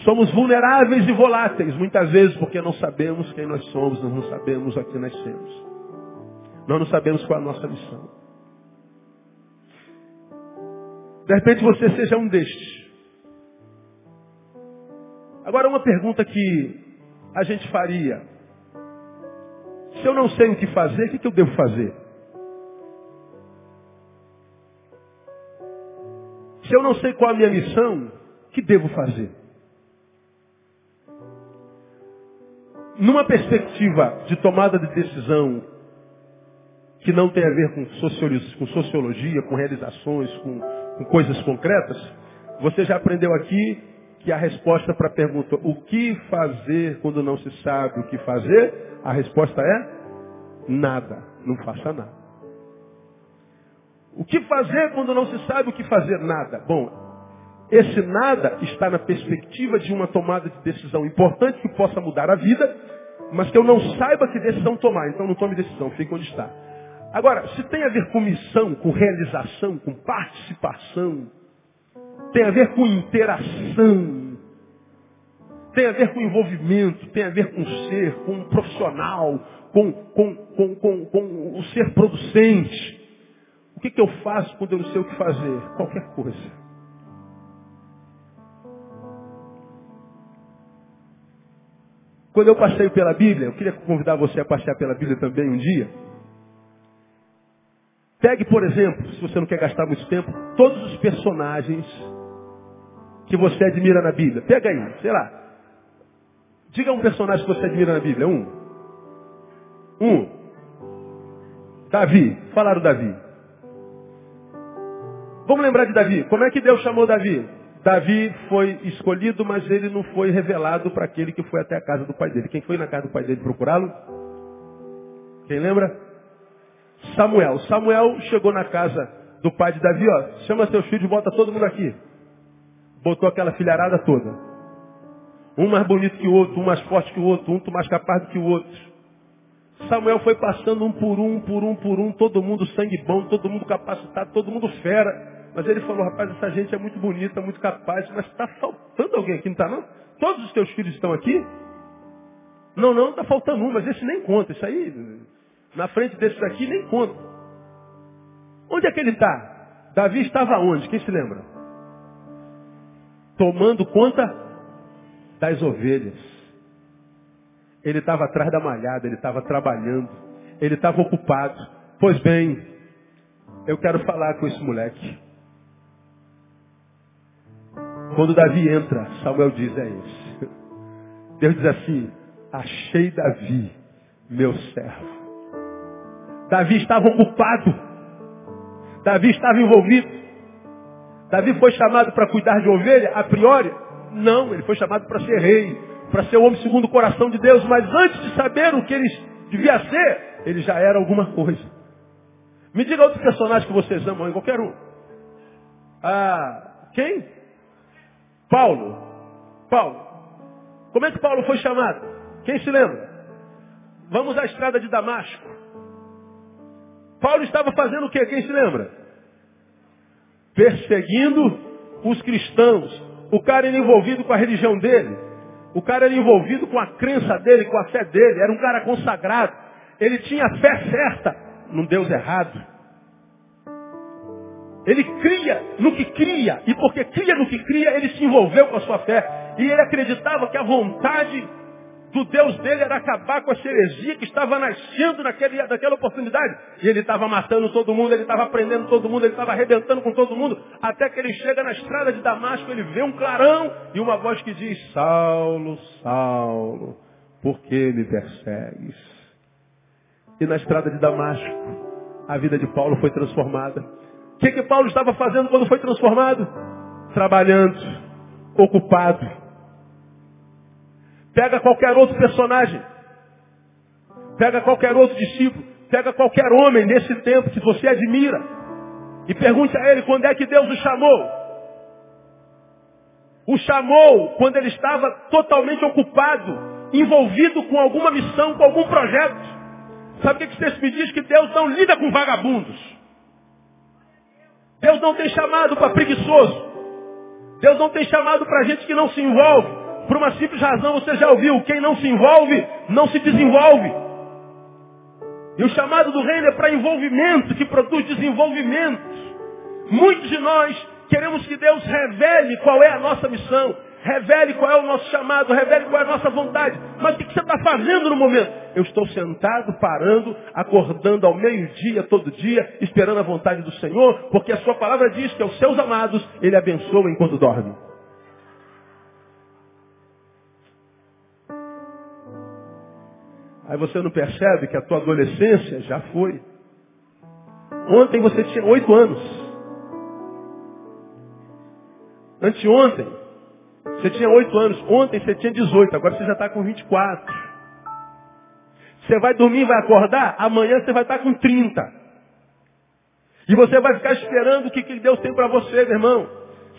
Somos vulneráveis e voláteis, muitas vezes porque não sabemos quem nós somos, nós não sabemos a que nascemos. Nós não sabemos qual é a nossa missão. De repente você seja um destes. Agora uma pergunta que a gente faria. Se eu não sei o que fazer, o que, eu devo fazer? Se eu não sei qual a minha missão, o que devo fazer? Numa perspectiva de tomada de decisão que não tem a ver com sociologia, com, sociologia, com realizações, com, com coisas concretas, você já aprendeu aqui que a resposta para a pergunta o que fazer quando não se sabe o que fazer, a resposta é nada. Não faça nada. O que fazer quando não se sabe o que fazer? Nada. Bom, esse nada está na perspectiva de uma tomada de decisão importante que possa mudar a vida, mas que eu não saiba que decisão tomar. Então não tome decisão, fique onde está. Agora, se tem a ver com missão, com realização, com participação, tem a ver com interação, tem a ver com envolvimento, tem a ver com ser, com um profissional, com, com, com, com, com o ser producente. O que, que eu faço quando eu não sei o que fazer? Qualquer coisa. Quando eu passeio pela Bíblia, eu queria convidar você a passear pela Bíblia também um dia. Pegue, por exemplo, se você não quer gastar muito tempo, todos os personagens que você admira na Bíblia. Pega aí, sei lá. Diga um personagem que você admira na Bíblia. Um. Um. Davi. Falaram Davi. Vamos lembrar de Davi. Como é que Deus chamou Davi? Davi foi escolhido, mas ele não foi revelado para aquele que foi até a casa do pai dele. Quem foi na casa do pai dele procurá-lo? Quem lembra? Samuel. Samuel chegou na casa do pai de Davi, ó, chama seus filhos e bota todo mundo aqui. Botou aquela filharada toda. Um mais bonito que o outro, um mais forte que o outro, um mais capaz do que o outro. Samuel foi passando um por um, por um, por um, todo mundo sangue bom, todo mundo capacitado, todo mundo fera. Mas ele falou, rapaz, essa gente é muito bonita, muito capaz, mas está faltando alguém aqui, não está não? Todos os teus filhos estão aqui? Não, não, está faltando um, mas esse nem conta. Isso aí, na frente desse daqui, nem conta. Onde é que ele está? Davi estava onde? Quem se lembra? Tomando conta das ovelhas. Ele estava atrás da malhada, ele estava trabalhando, ele estava ocupado. Pois bem, eu quero falar com esse moleque. Quando Davi entra, Samuel diz, é esse. Deus diz assim, achei Davi, meu servo. Davi estava ocupado. Davi estava envolvido. Davi foi chamado para cuidar de ovelha, a priori? Não, ele foi chamado para ser rei, para ser o homem segundo o coração de Deus, mas antes de saber o que ele devia ser, ele já era alguma coisa. Me diga outro personagem que vocês amam, em qualquer um. Ah, quem? Paulo. Paulo. Como é que Paulo foi chamado? Quem se lembra? Vamos à estrada de Damasco. Paulo estava fazendo o quê? Quem se lembra? Perseguindo os cristãos. O cara era envolvido com a religião dele. O cara era envolvido com a crença dele, com a fé dele. Era um cara consagrado. Ele tinha a fé certa num Deus errado. Ele cria no que cria, e porque cria no que cria, ele se envolveu com a sua fé. E ele acreditava que a vontade do Deus dele era acabar com a heresia que estava nascendo naquele, naquela oportunidade. E ele estava matando todo mundo, ele estava prendendo todo mundo, ele estava arrebentando com todo mundo, até que ele chega na estrada de Damasco, ele vê um clarão e uma voz que diz, Saulo, Saulo, por que me persegues? E na estrada de Damasco, a vida de Paulo foi transformada. O que, que Paulo estava fazendo quando foi transformado? Trabalhando, ocupado. Pega qualquer outro personagem. Pega qualquer outro discípulo, pega qualquer homem nesse tempo que você admira e pergunte a ele quando é que Deus o chamou. O chamou quando ele estava totalmente ocupado, envolvido com alguma missão, com algum projeto. Sabe o que, você me diz? Que Deus não lida com vagabundos. Deus não tem chamado para preguiçoso. Deus não tem chamado para gente que não se envolve. Por uma simples razão, você já ouviu, quem não se envolve, não se desenvolve. E o chamado do reino é para envolvimento, que produz desenvolvimento. Muitos de nós queremos que Deus revele qual é a nossa missão, revele qual é o nosso chamado, revele qual é a nossa vontade. Mas o que você está fazendo no momento? Eu estou sentado, parando, acordando ao meio-dia, todo dia, esperando a vontade do Senhor, porque a sua palavra diz que aos seus amados Ele abençoa enquanto dorme. Aí você não percebe que a tua adolescência já foi. Ontem você tinha oito anos. Anteontem, você tinha oito anos. Ontem você tinha 18. Agora você já está com 24. Você vai dormir, vai acordar. Amanhã você vai estar com 30. E você vai ficar esperando o que, que Deus tem para você, meu irmão.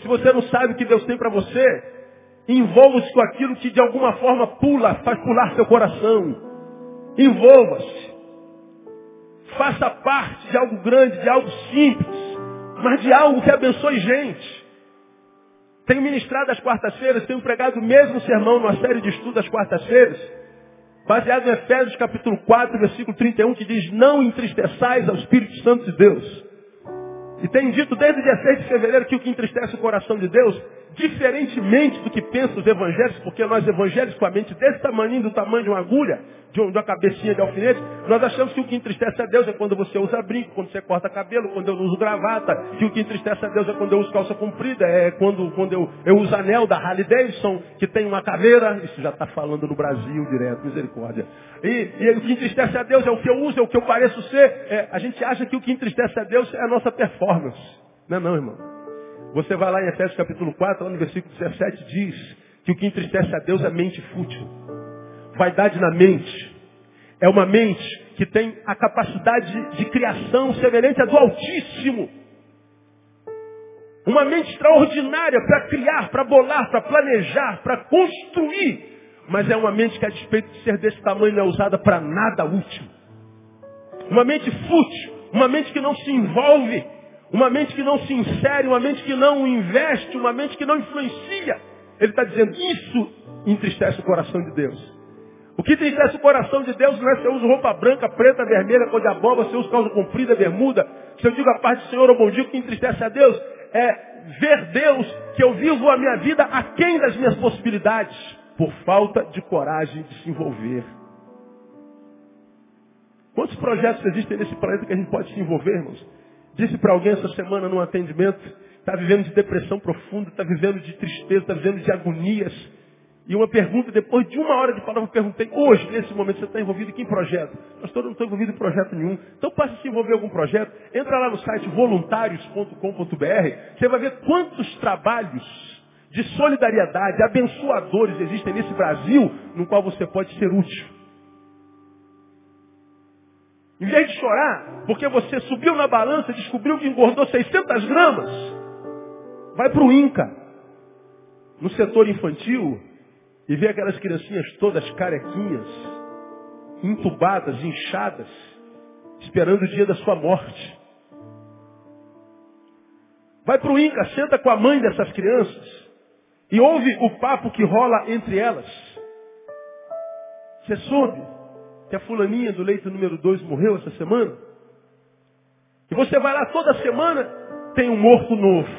Se você não sabe o que Deus tem para você, envolva-se com aquilo que de alguma forma pula, faz pular seu coração. Envolva-se. Faça parte de algo grande, de algo simples, mas de algo que abençoe gente. Tenho ministrado às quartas-feiras, tenho pregado o mesmo sermão numa série de estudos às quartas-feiras, baseado em Efésios capítulo 4, versículo 31, que diz, não entristeçais ao Espírito Santo de Deus. E tenho dito desde o dia 6 de fevereiro que o que entristece o coração de Deus diferentemente do que pensam os evangélicos, porque nós evangélicos com a mente desse tamanho, do tamanho de uma agulha, de, uma cabecinha de alfinete, nós achamos que o que entristece a Deus é quando você usa brinco, quando você corta cabelo, quando eu uso gravata, que o que entristece a Deus é quando eu uso calça comprida, é quando, quando eu, eu uso anel da Harley Davidson, que tem uma caveira, isso já está falando no Brasil direto, misericórdia. E, e, o que entristece a Deus é o que eu uso, é o que eu pareço ser. É, a gente acha que o que entristece a Deus é a nossa performance. Não é não, irmão. Você vai lá em Efésios capítulo 4, lá no versículo 17, diz que o que entristece a Deus é mente fútil. Vaidade na mente. É uma mente que tem a capacidade de criação semelhante à do Altíssimo. Uma mente extraordinária para criar, para bolar, para planejar, para construir. Mas é uma mente que, a despeito de ser desse tamanho, não é usada para nada útil. Uma mente fútil, uma mente que não se envolve uma mente que não se insere, uma mente que não investe, uma mente que não influencia. Ele está dizendo, isso entristece o coração de Deus. O que entristece o coração de Deus não é se eu uso roupa branca, preta, vermelha, cor de abóbora, se eu uso calça comprida, bermuda, se eu digo a paz do Senhor ou bom dia, o que entristece a Deus é ver Deus que eu vivo a minha vida aquém das minhas possibilidades, por falta de coragem de se envolver. Quantos projetos existem nesse planeta que a gente pode se envolver, irmãos? Disse para alguém essa semana num atendimento, está vivendo de depressão profunda, está vivendo de tristeza, está vivendo de agonias. E uma pergunta, depois de uma hora de palavra, eu perguntei, hoje, nesse momento, você está envolvido em que projeto? Pastor, eu não estou envolvido em projeto nenhum. Então passe a se envolver em algum projeto. Entra lá no site voluntários.com.br, você vai ver quantos trabalhos de solidariedade, abençoadores existem nesse Brasil, no qual você pode ser útil. Em vez de chorar, porque você subiu na balança e descobriu que engordou 600 gramas, vai para o INCA, no setor infantil, e vê aquelas criancinhas todas carequinhas, entubadas, inchadas, esperando o dia da sua morte. Vai para o INCA, senta com a mãe dessas crianças e ouve o papo que rola entre elas. Você soube que a fulaninha do leito número 2 morreu essa semana? E você vai lá toda semana, tem um morto novo.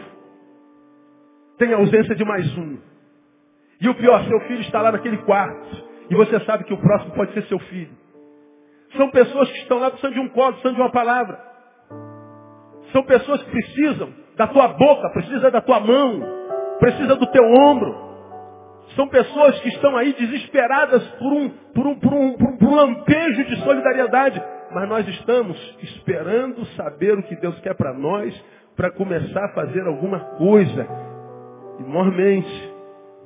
Tem a ausência de mais um. E o pior, seu filho está lá naquele quarto. E você sabe que o próximo pode ser seu filho. São pessoas que estão lá precisando de um colo, precisando de uma palavra. São pessoas que precisam da tua boca, precisam da tua mão, precisam do teu ombro. São pessoas que estão aí desesperadas por um, por um, por um, por um lampejo de solidariedade. Mas nós estamos esperando saber o que Deus quer para nós, para começar a fazer alguma coisa. E, normalmente,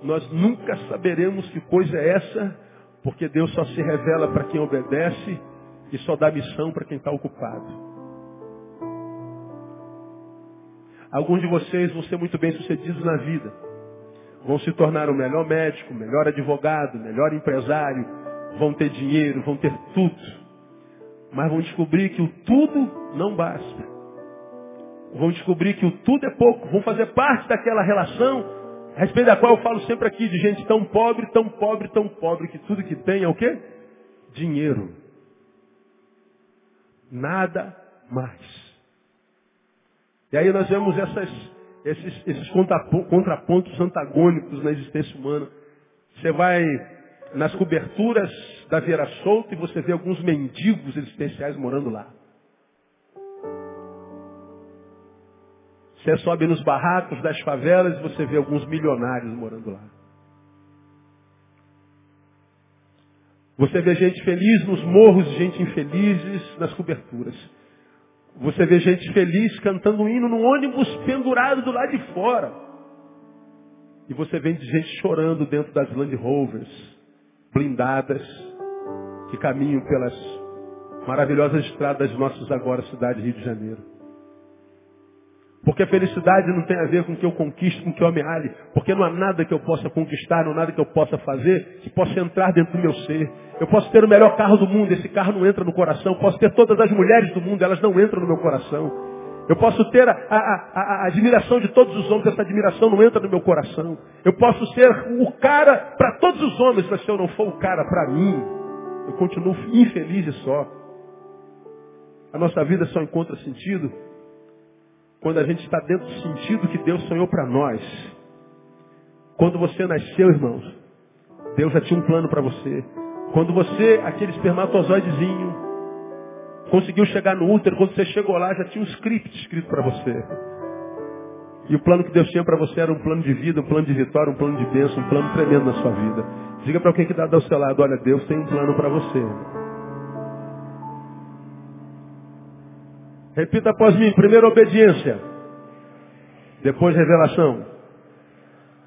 nós nunca saberemos que coisa é essa, Porque Deus só se revela para quem obedece e só dá missão para quem está ocupado. Alguns de vocês vão ser muito bem sucedidos na vida. Vão se tornar o melhor médico, o melhor advogado, melhor empresário. Vão ter dinheiro, vão ter tudo. Mas vão descobrir que o tudo não basta. Vão descobrir que o tudo é pouco. Vão fazer parte daquela relação a respeito da qual eu falo sempre aqui de gente tão pobre, tão pobre, tão pobre, que tudo que tem é o quê? Dinheiro. Nada mais. E aí nós vemos essas, esses, esses contrapontos antagônicos na existência humana. Você vai nas coberturas da Vieira Solta e você vê alguns mendigos existenciais morando lá. Você sobe nos barracos das favelas e você vê alguns milionários morando lá. Você vê gente feliz nos morros, gente infelizes nas coberturas. Você vê gente feliz cantando um hino no ônibus pendurado do lado de fora. E você vê gente chorando dentro das Land Rovers, blindadas, que caminham pelas maravilhosas estradas de nossas agora cidade Rio de Janeiro. Porque a felicidade não tem a ver com o que eu conquisto, com o que eu amealhe. Porque não há nada que eu possa conquistar, não há nada que eu possa fazer que possa entrar dentro do meu ser. Eu posso ter o melhor carro do mundo, esse carro não entra no coração. Eu posso ter todas as mulheres do mundo, elas não entram no meu coração. Eu posso ter a, a, a, a admiração de todos os homens, essa admiração não entra no meu coração. Eu posso ser o cara para todos os homens, mas se eu não for o cara para mim, eu continuo infeliz e só. A nossa vida só encontra sentido quando a gente está dentro do sentido que Deus sonhou para nós. Quando você nasceu, irmãos, Deus já tinha um plano para você. Quando você, aquele espermatozoidezinho, conseguiu chegar no útero, quando você chegou lá, já tinha um script escrito para você. E o plano que Deus tinha para você era um plano de vida, um plano de vitória, um plano de bênção, um plano tremendo na sua vida. Diga para quem que está ao seu lado, olha, Deus tem um plano para você. Repita após mim. Primeiro, obediência. Depois, revelação.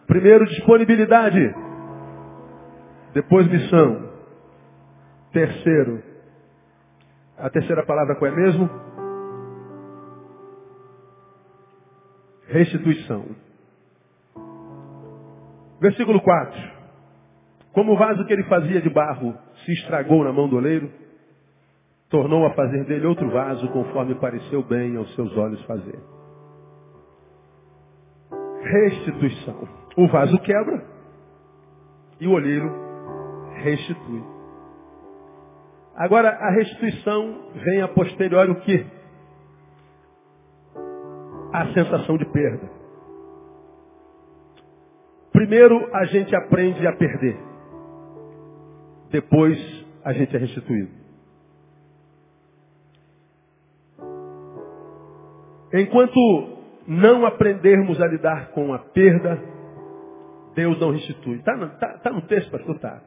Primeiro, disponibilidade. Depois, missão. Terceiro. A terceira palavra qual é mesmo? Restituição. Versículo 4. Como o vaso que ele fazia de barro se estragou na mão do oleiro, tornou a fazer dele outro vaso conforme pareceu bem aos seus olhos fazer. Restituição. O vaso quebra e o olheiro restitui. Agora, a restituição vem a posteriori o quê? A sensação de perda. Primeiro a gente aprende a perder. Depois a gente é restituído. Enquanto não aprendermos a lidar com a perda, Deus não restitui. Está no, tá, tá no texto, pastor? Está.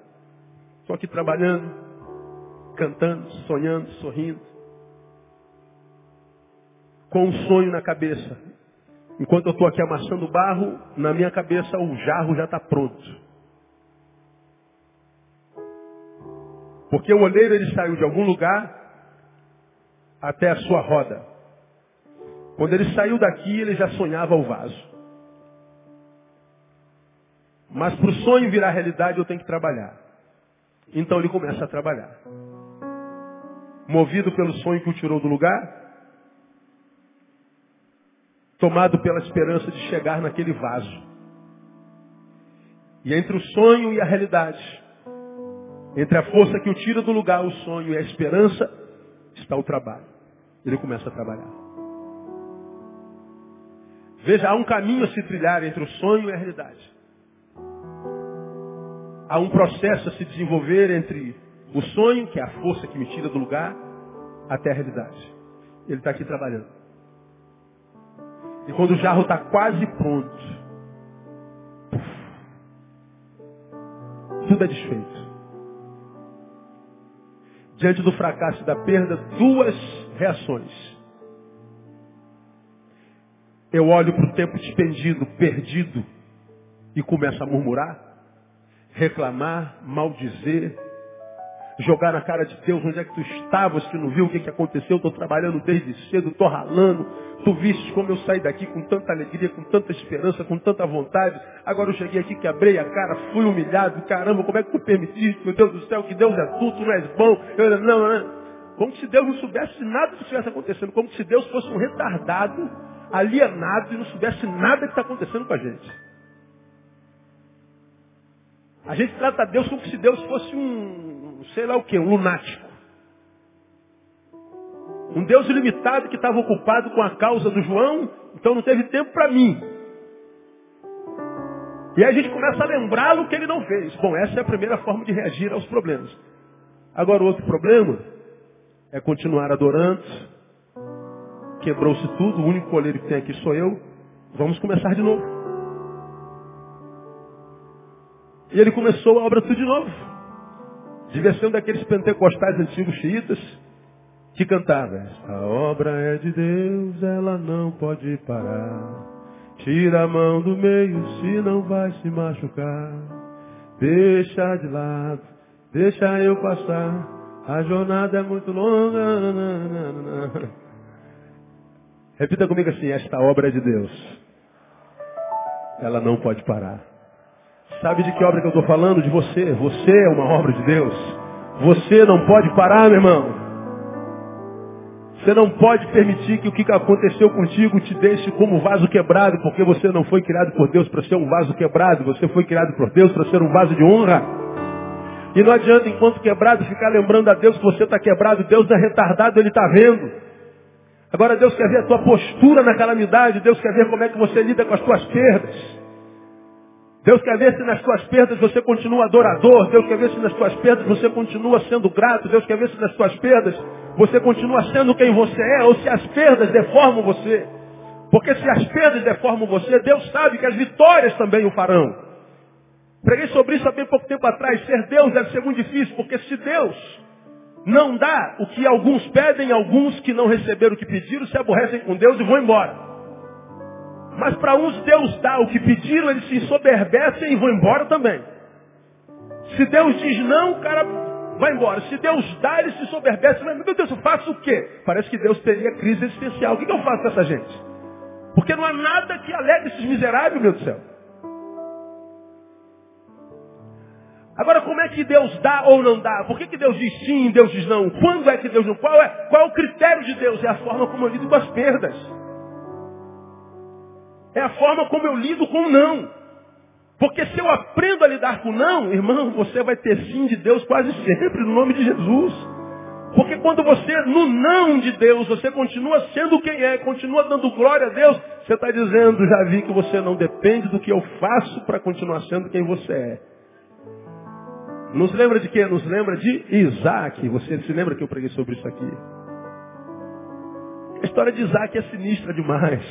Estou aqui trabalhando, cantando, sonhando, sorrindo. Com um sonho na cabeça. Enquanto eu estou aqui amassando barro, na minha cabeça o jarro já está pronto. Porque o oleiro ele saiu de algum lugar até a sua roda. Quando ele saiu daqui, ele já sonhava o vaso. Mas para o sonho virar realidade, eu tenho que trabalhar. Então ele começa a trabalhar. Movido pelo sonho que o tirou do lugar, tomado pela esperança de chegar naquele vaso. E entre o sonho e a realidade, entre a força que o tira do lugar, o sonho e a esperança, está o trabalho. Ele começa a trabalhar. Veja, há um caminho a se trilhar entre o sonho e a realidade. Há um processo a se desenvolver entre o sonho, que é a força que me tira do lugar, até a realidade. Ele está aqui trabalhando. E quando o jarro está quase pronto, tudo é desfeito. Diante do fracasso e da perda, duas reações. Eu olho para o tempo despendido, perdido, e começo a murmurar, reclamar, maldizer, jogar na cara de Deus onde é que tu estavas, que não viu o que, que aconteceu, estou trabalhando desde cedo, estou ralando. Tu viste como eu saí daqui com tanta alegria, com tanta esperança, com tanta vontade. Agora eu cheguei aqui, quebrei a cara, fui humilhado. Caramba, como é que tu permitiste? Meu Deus do céu, que Deus é tudo, tu não és bom. Eu, não, não. Como se Deus não soubesse nada que estivesse acontecendo. Como se Deus fosse um retardado, alienado e não soubesse nada que está acontecendo com a gente. A gente trata Deus como se Deus fosse um, sei lá o que, um lunático. Um Deus ilimitado que estava ocupado com a causa do João, então não teve tempo para mim. E aí a gente começa a lembrá-lo que ele não fez. Bom, essa é a primeira forma de reagir aos problemas. Agora o outro problema é continuar adorando. Quebrou-se tudo, o único coleiro que tem aqui sou eu. Vamos começar de novo. E ele começou a obra tudo de novo. Um daqueles pentecostais antigos xiitas que cantava. A obra é de Deus, ela não pode parar. Tira a mão do meio, se não vai se machucar. Deixa de lado, deixa eu passar. A jornada é muito longa. Repita comigo assim, esta obra é de Deus. Ela não pode parar. Sabe de que obra que eu estou falando? De você. Você é uma obra de Deus. Você não pode parar, meu irmão. Você não pode permitir que o que aconteceu contigo te deixe como vaso quebrado, porque você não foi criado por Deus para ser um vaso quebrado, você foi criado por Deus para ser um vaso de honra. E não adianta, enquanto quebrado, ficar lembrando a Deus que você está quebrado. Deus é retardado, Ele está vendo. Agora Deus quer ver a tua postura na calamidade, Deus quer ver como é que você lida com as tuas perdas. Deus quer ver se nas suas perdas você continua adorador. Deus quer ver se nas suas perdas você continua sendo grato. Deus quer ver se nas suas perdas você continua sendo quem você é ou se as perdas deformam você. Porque se as perdas deformam você, Deus sabe que as vitórias também o farão. Preguei sobre isso há bem pouco tempo atrás. Ser Deus deve ser muito difícil, porque se Deus não dá o que alguns pedem, alguns que não receberam o que pediram se aborrecem com Deus e vão embora. Mas para uns Deus dá o que pediram, eles se ensoberbecem e vão embora também. Se Deus diz não, o cara vai embora. Se Deus dá, ele se ensoberbece. Meu Deus, eu faço o quê? Parece que Deus teria crise existencial. O que, eu faço com essa gente? Porque não há nada que alegre esses miseráveis, meu Deus do céu. Agora, como é que Deus dá ou não dá? Por que, que Deus diz sim e Deus diz não? Quando é que Deus não? Qual é, qual é o critério de Deus? É a forma como eu lido com as perdas. É a forma como eu lido com o não. Porque se eu aprendo a lidar com o não, irmão, você vai ter sim de Deus quase sempre, no nome de Jesus. Porque quando você, no não de Deus, você continua sendo quem é, continua dando glória a Deus, você está dizendo, já vi que você não depende do que eu faço para continuar sendo quem você é. Nos lembra de quê? Nos lembra de Isaac. Você se lembra que eu preguei sobre isso aqui? A história de Isaac é sinistra demais.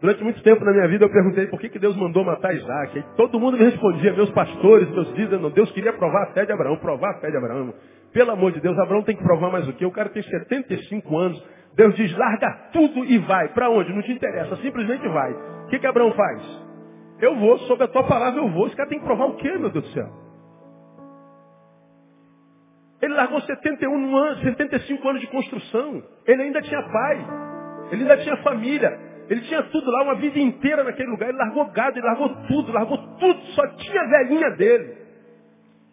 Durante muito tempo na minha vida eu perguntei por que, que Deus mandou matar Isaac. E todo mundo me respondia, meus pastores, meus líderes, Deus queria provar a fé de Abraão, provar a fé de Abraão. Pelo amor de Deus, Abraão tem que provar mais o quê? O cara tem 75 anos. Deus diz, larga tudo e vai. Para onde? Não te interessa, simplesmente vai. O que, que Abraão faz? Eu vou, sob a tua palavra eu vou. Esse cara tem que provar o quê, meu Deus do céu? Ele largou 71 anos, 75 anos de construção. Ele ainda tinha pai. Ele ainda tinha família. Ele tinha tudo lá, uma vida inteira naquele lugar. Ele largou gado, ele largou tudo, largou tudo. Só tinha a velhinha dele.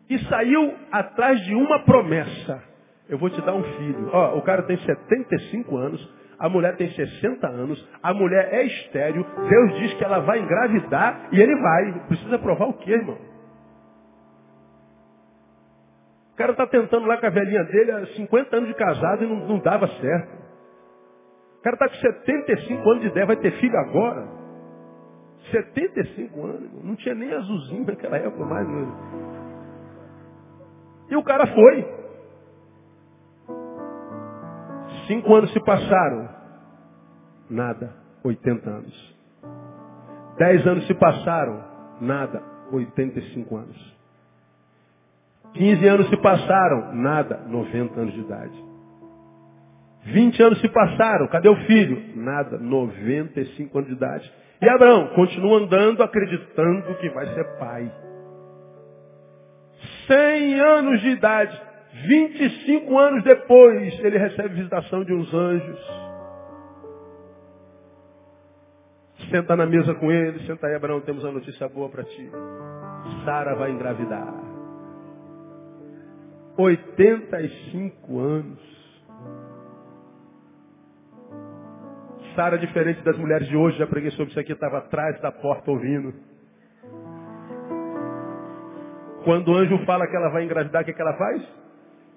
E saiu atrás de uma promessa. Eu vou te dar um filho. Ó, o cara tem 75 anos, a mulher tem 60 anos, a mulher é estéreo, Deus diz que ela vai engravidar e ele vai. Precisa provar o quê, irmão? Cara está tentando lá com a velhinha dele há 50 anos de casado e não, não dava certo. O cara está com 75 anos de ideia, vai ter filho agora. 75 anos, não tinha nem azulzinho naquela época mais. Mesmo. E o cara foi. Cinco anos se passaram. Nada. 80 anos. Dez anos se passaram. Nada. 85 anos. 15 anos se passaram. Nada. 90 anos de idade. 20 anos se passaram, cadê o filho? Nada, 95 anos de idade. E Abraão continua andando acreditando que vai ser pai. 100 anos de idade. 25 anos depois, ele recebe visitação de uns anjos. Senta na mesa com ele, senta aí, Abraão, temos uma notícia boa para ti. Sara vai engravidar. 85 anos. Sara, diferente das mulheres de hoje, já preguei sobre isso aqui, estava atrás da porta ouvindo. Quando o anjo fala que ela vai engravidar, o que, que ela faz?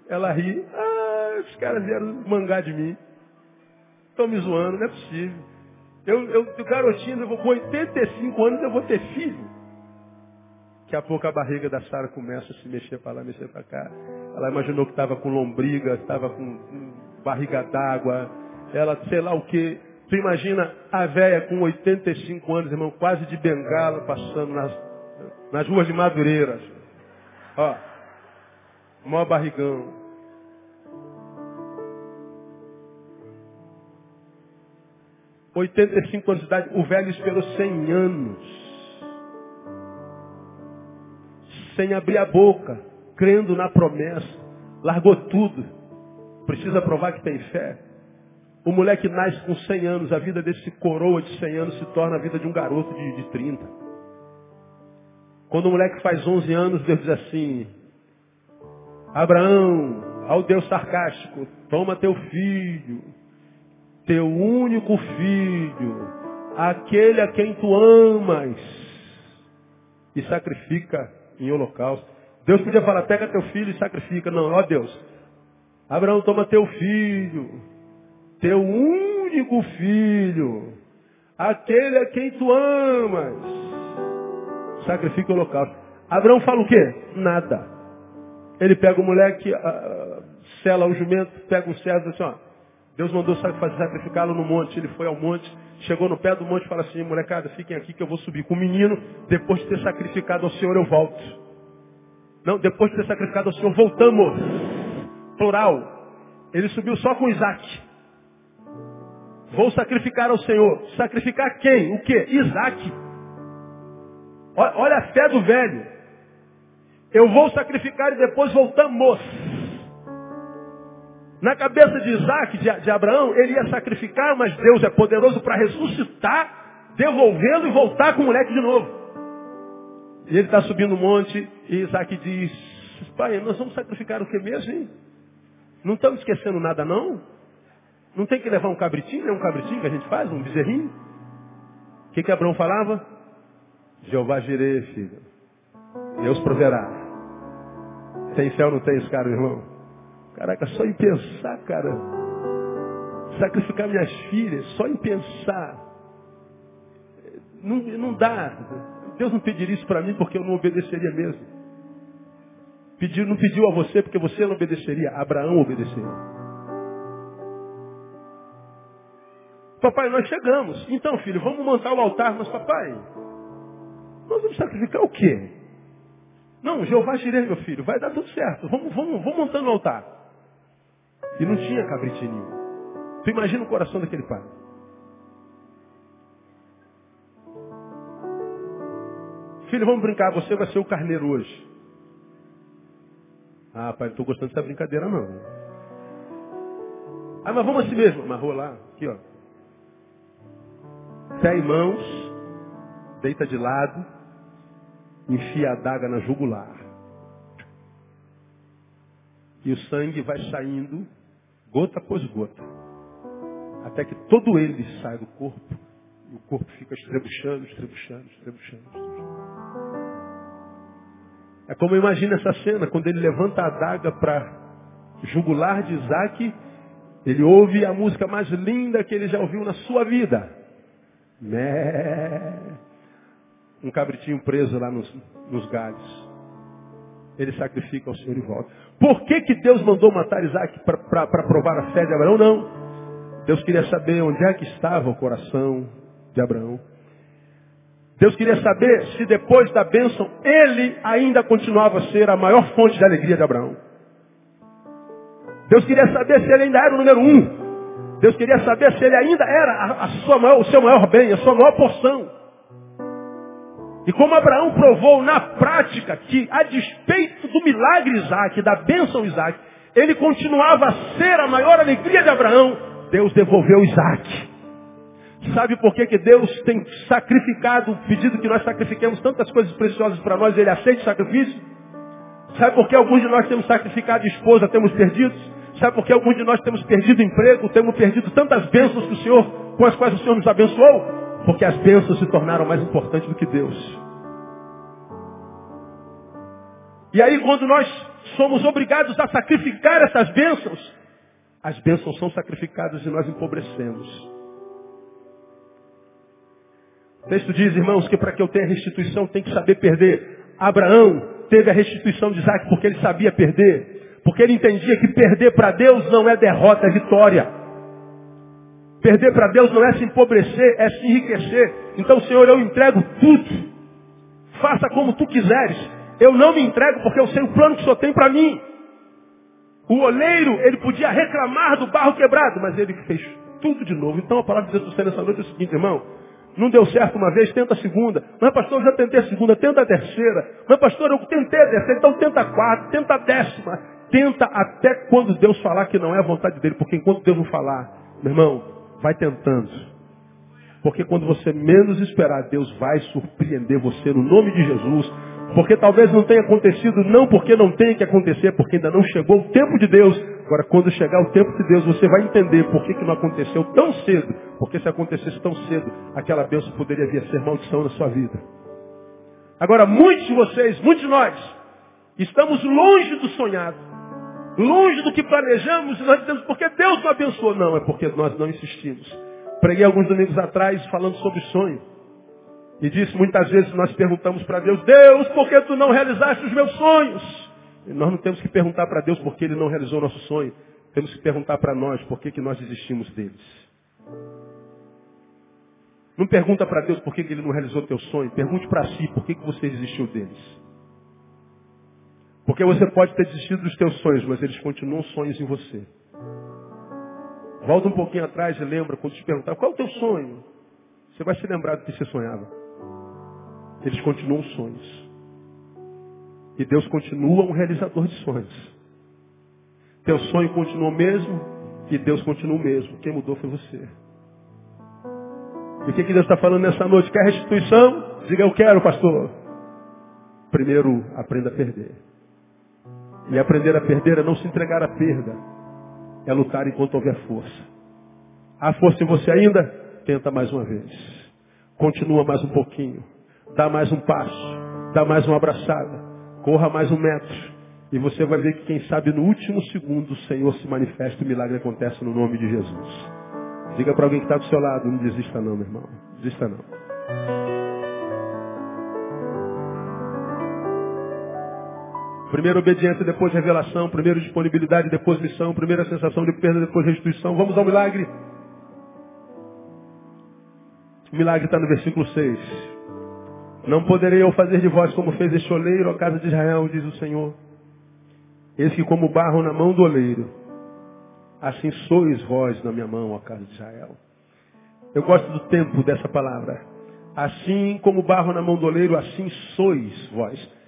Ela ri. Ah, os caras vieram mangar de mim. Estão me zoando, não é possível. Eu, eu garotinho, eu vou, com 85 anos eu vou ter filho. Daqui a pouco a barriga da Sara começa a se mexer para lá, mexer para cá. Ela imaginou que estava com lombriga, estava com, com barriga d'água. Ela, sei lá o que. Tu imagina a velha com 85 anos, irmão, quase de bengala, passando nas, nas ruas de Madureira. Ó, maior barrigão. Oitenta e cinco anos de idade, o velho esperou cem anos. Sem abrir a boca, crendo na promessa. Largou tudo. Precisa provar que tem fé. O moleque nasce com 100 anos, a vida desse coroa de 100 anos se torna a vida de um garoto de, de 30. Quando o moleque faz 11 anos, Deus diz assim, Abraão, ao Deus sarcástico, toma teu filho, teu único filho, aquele a quem tu amas, e sacrifica em holocausto. Deus podia falar, pega teu filho e sacrifica. Não, ó Deus, Abraão, toma teu filho, teu único filho, aquele a quem tu amas, sacrifica o holocausto. Abraão fala o quê? Nada. Ele pega o moleque, uh, sela o jumento, pega um servo e diz assim, ó, Deus mandou sacrificá-lo no monte. Ele foi ao monte, chegou no pé do monte e fala assim, molecada, fiquem aqui que eu vou subir com o menino, depois de ter sacrificado ao Senhor eu volto. Não, depois de ter sacrificado ao Senhor, voltamos. Plural. Ele subiu só com Isaac. Vou sacrificar ao Senhor. Sacrificar quem? O que? Isaac. Olha a fé do velho. Eu vou sacrificar e depois voltamos. Na cabeça de Isaac, de, de Abraão, ele ia sacrificar, mas Deus é poderoso para ressuscitar, devolvê-lo e voltar com o moleque de novo. E ele está subindo o monte e Isaac diz, pai, nós vamos sacrificar o que mesmo, hein? Não estamos esquecendo nada não? Não tem que levar um cabritinho, é um cabritinho que a gente faz, um bezerrinho? O que, que Abraão falava? Jeová girei, filho. Deus proverá. Tem fé ou não tem esse cara, irmão? Caraca, só em pensar, cara. Sacrificar minhas filhas, só em pensar. Não, não dá. Deus não pediria isso para mim porque eu não obedeceria mesmo. Pediu, não pediu a você porque você não obedeceria. Abraão obedeceu. Papai, nós chegamos. Então, filho, vamos montar o altar. Mas, papai, nós vamos sacrificar o quê? Não, Jeová Jireh, meu filho, vai dar tudo certo. Vamos, vamos, vamos montando o altar. E não tinha cabritinho. Tu imagina o coração daquele pai. Filho, vamos brincar, você vai ser o carneiro hoje. Ah, pai, não estou gostando dessa brincadeira não. Ah, mas vamos assim mesmo. Amarrou lá, aqui ó. Pé em mãos, deita de lado, enfia a daga na jugular. E o sangue vai saindo gota após gota, até que todo ele sai do corpo, e o corpo fica estrebuchando, estrebuchando, estrebuchando. É como imagina essa cena, quando ele levanta a adaga para jugular de Isaac, ele ouve a música mais linda que ele já ouviu na sua vida. Um cabritinho preso lá nos, nos galhos. Ele sacrifica ao Senhor e volta. Por que, que Deus mandou matar Isaac para provar a fé de Abraão? Não. Deus queria saber onde é que estava o coração de Abraão. Deus queria saber se depois da bênção ele ainda continuava a ser a maior fonte de alegria de Abraão. Deus queria saber se ele ainda era o número um. Deus queria saber se ele ainda era a, a sua maior, o seu maior bem, a sua maior porção. E como Abraão provou na prática que, a despeito do milagre Isaac, da bênção Isaac, ele continuava a ser a maior alegria de Abraão, Deus devolveu Isaac. Sabe por que, que Deus tem sacrificado, pedido que nós sacrifiquemos tantas coisas preciosas para nós, Ele aceita o sacrifício? Sabe por que alguns de nós temos sacrificado esposa, temos perdido? Sabe por que alguns de nós temos perdido emprego, temos perdido tantas bênçãos do Senhor, com as quais o Senhor nos abençoou? Porque as bênçãos se tornaram mais importantes do que Deus. E aí quando nós somos obrigados a sacrificar essas bênçãos, as bênçãos são sacrificadas e nós empobrecemos. O texto diz, irmãos, que para que eu tenha restituição tem que saber perder. Abraão teve a restituição de Isaac porque ele sabia perder. Porque ele entendia que perder para Deus não é derrota, é vitória. Perder para Deus não é se empobrecer, é se enriquecer. Então, Senhor, eu entrego tudo. Faça como tu quiseres. Eu não me entrego porque eu sei o plano que o Senhor tem para mim. O oleiro, ele podia reclamar do barro quebrado, mas ele fez tudo de novo. Então a palavra de Deus nessa noite é o seguinte, irmão. Não deu certo uma vez, tenta a segunda. Mas pastor, eu já tentei a segunda, tenta a terceira. Mas pastor, eu tentei a terceira, então tenta a quarta, tenta a décima. Tenta até quando Deus falar que não é a vontade dele. Porque enquanto Deus não falar, meu irmão, vai tentando. Porque quando você menos esperar, Deus vai surpreender você no nome de Jesus. Porque talvez não tenha acontecido, não porque não tenha que acontecer, porque ainda não chegou o tempo de Deus. Agora, quando chegar o tempo de Deus, você vai entender por que, que não aconteceu tão cedo. Porque se acontecesse tão cedo, aquela bênção poderia vir a ser maldição na sua vida. Agora, muitos de vocês, muitos de nós, estamos longe do sonhado. Longe do que planejamos, nós dizemos, porque Deus não abençoou. Não, é porque nós não insistimos. Preguei alguns domingos atrás falando sobre sonho. E disse muitas vezes nós perguntamos para Deus, Deus, por que tu não realizaste os meus sonhos? E nós não temos que perguntar para Deus por que ele não realizou o nosso sonho. Temos que perguntar para nós por que, que nós desistimos deles. Não pergunta para Deus por que, que ele não realizou teu sonho. Pergunte para si por que, que você desistiu deles. Porque você pode ter desistido dos teus sonhos, mas eles continuam sonhos em você. Volta um pouquinho atrás e lembra quando te perguntar qual é o teu sonho. Você vai se lembrar do que você sonhava. Eles continuam sonhos. E Deus continua um realizador de sonhos. Teu sonho continua o mesmo e Deus continua o mesmo. Quem mudou foi você. E o que, que Deus está falando nessa noite? Quer restituição? Diga eu quero, pastor. Primeiro, aprenda a perder. E aprender a perder é não se entregar à perda. É lutar enquanto houver força. Há força em você ainda? Tenta mais uma vez. Continua mais um pouquinho. Dá mais um passo, dá mais uma abraçada, corra mais um metro. E você vai ver que, quem sabe, no último segundo o Senhor se manifesta e o milagre acontece no nome de Jesus. Diga para alguém que está do seu lado, não desista não, meu irmão. Desista não. Primeiro obediência, depois revelação. Primeiro disponibilidade, depois missão. Primeira sensação de perda, depois restituição. Vamos ao milagre. O milagre está no versículo 6. Não poderei eu fazer de vós como fez este oleiro, a casa de Israel, diz o Senhor. Eis que como barro na mão do oleiro, assim sois vós na minha mão, a casa de Israel. Eu gosto do tempo dessa palavra. Assim como barro na mão do oleiro, assim sois vós.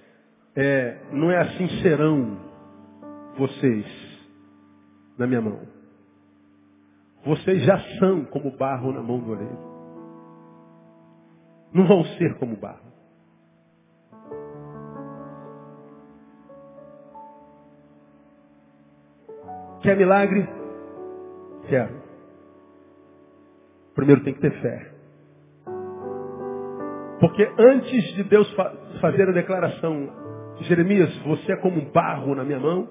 É, não é assim serão vocês na minha mão. Vocês já são como barro na mão do oleiro. Não vão ser como barro. Quer milagre? Quero. Primeiro tem que ter fé. Porque antes de Deus fazer a declaração, Jeremias, você é como um barro na minha mão,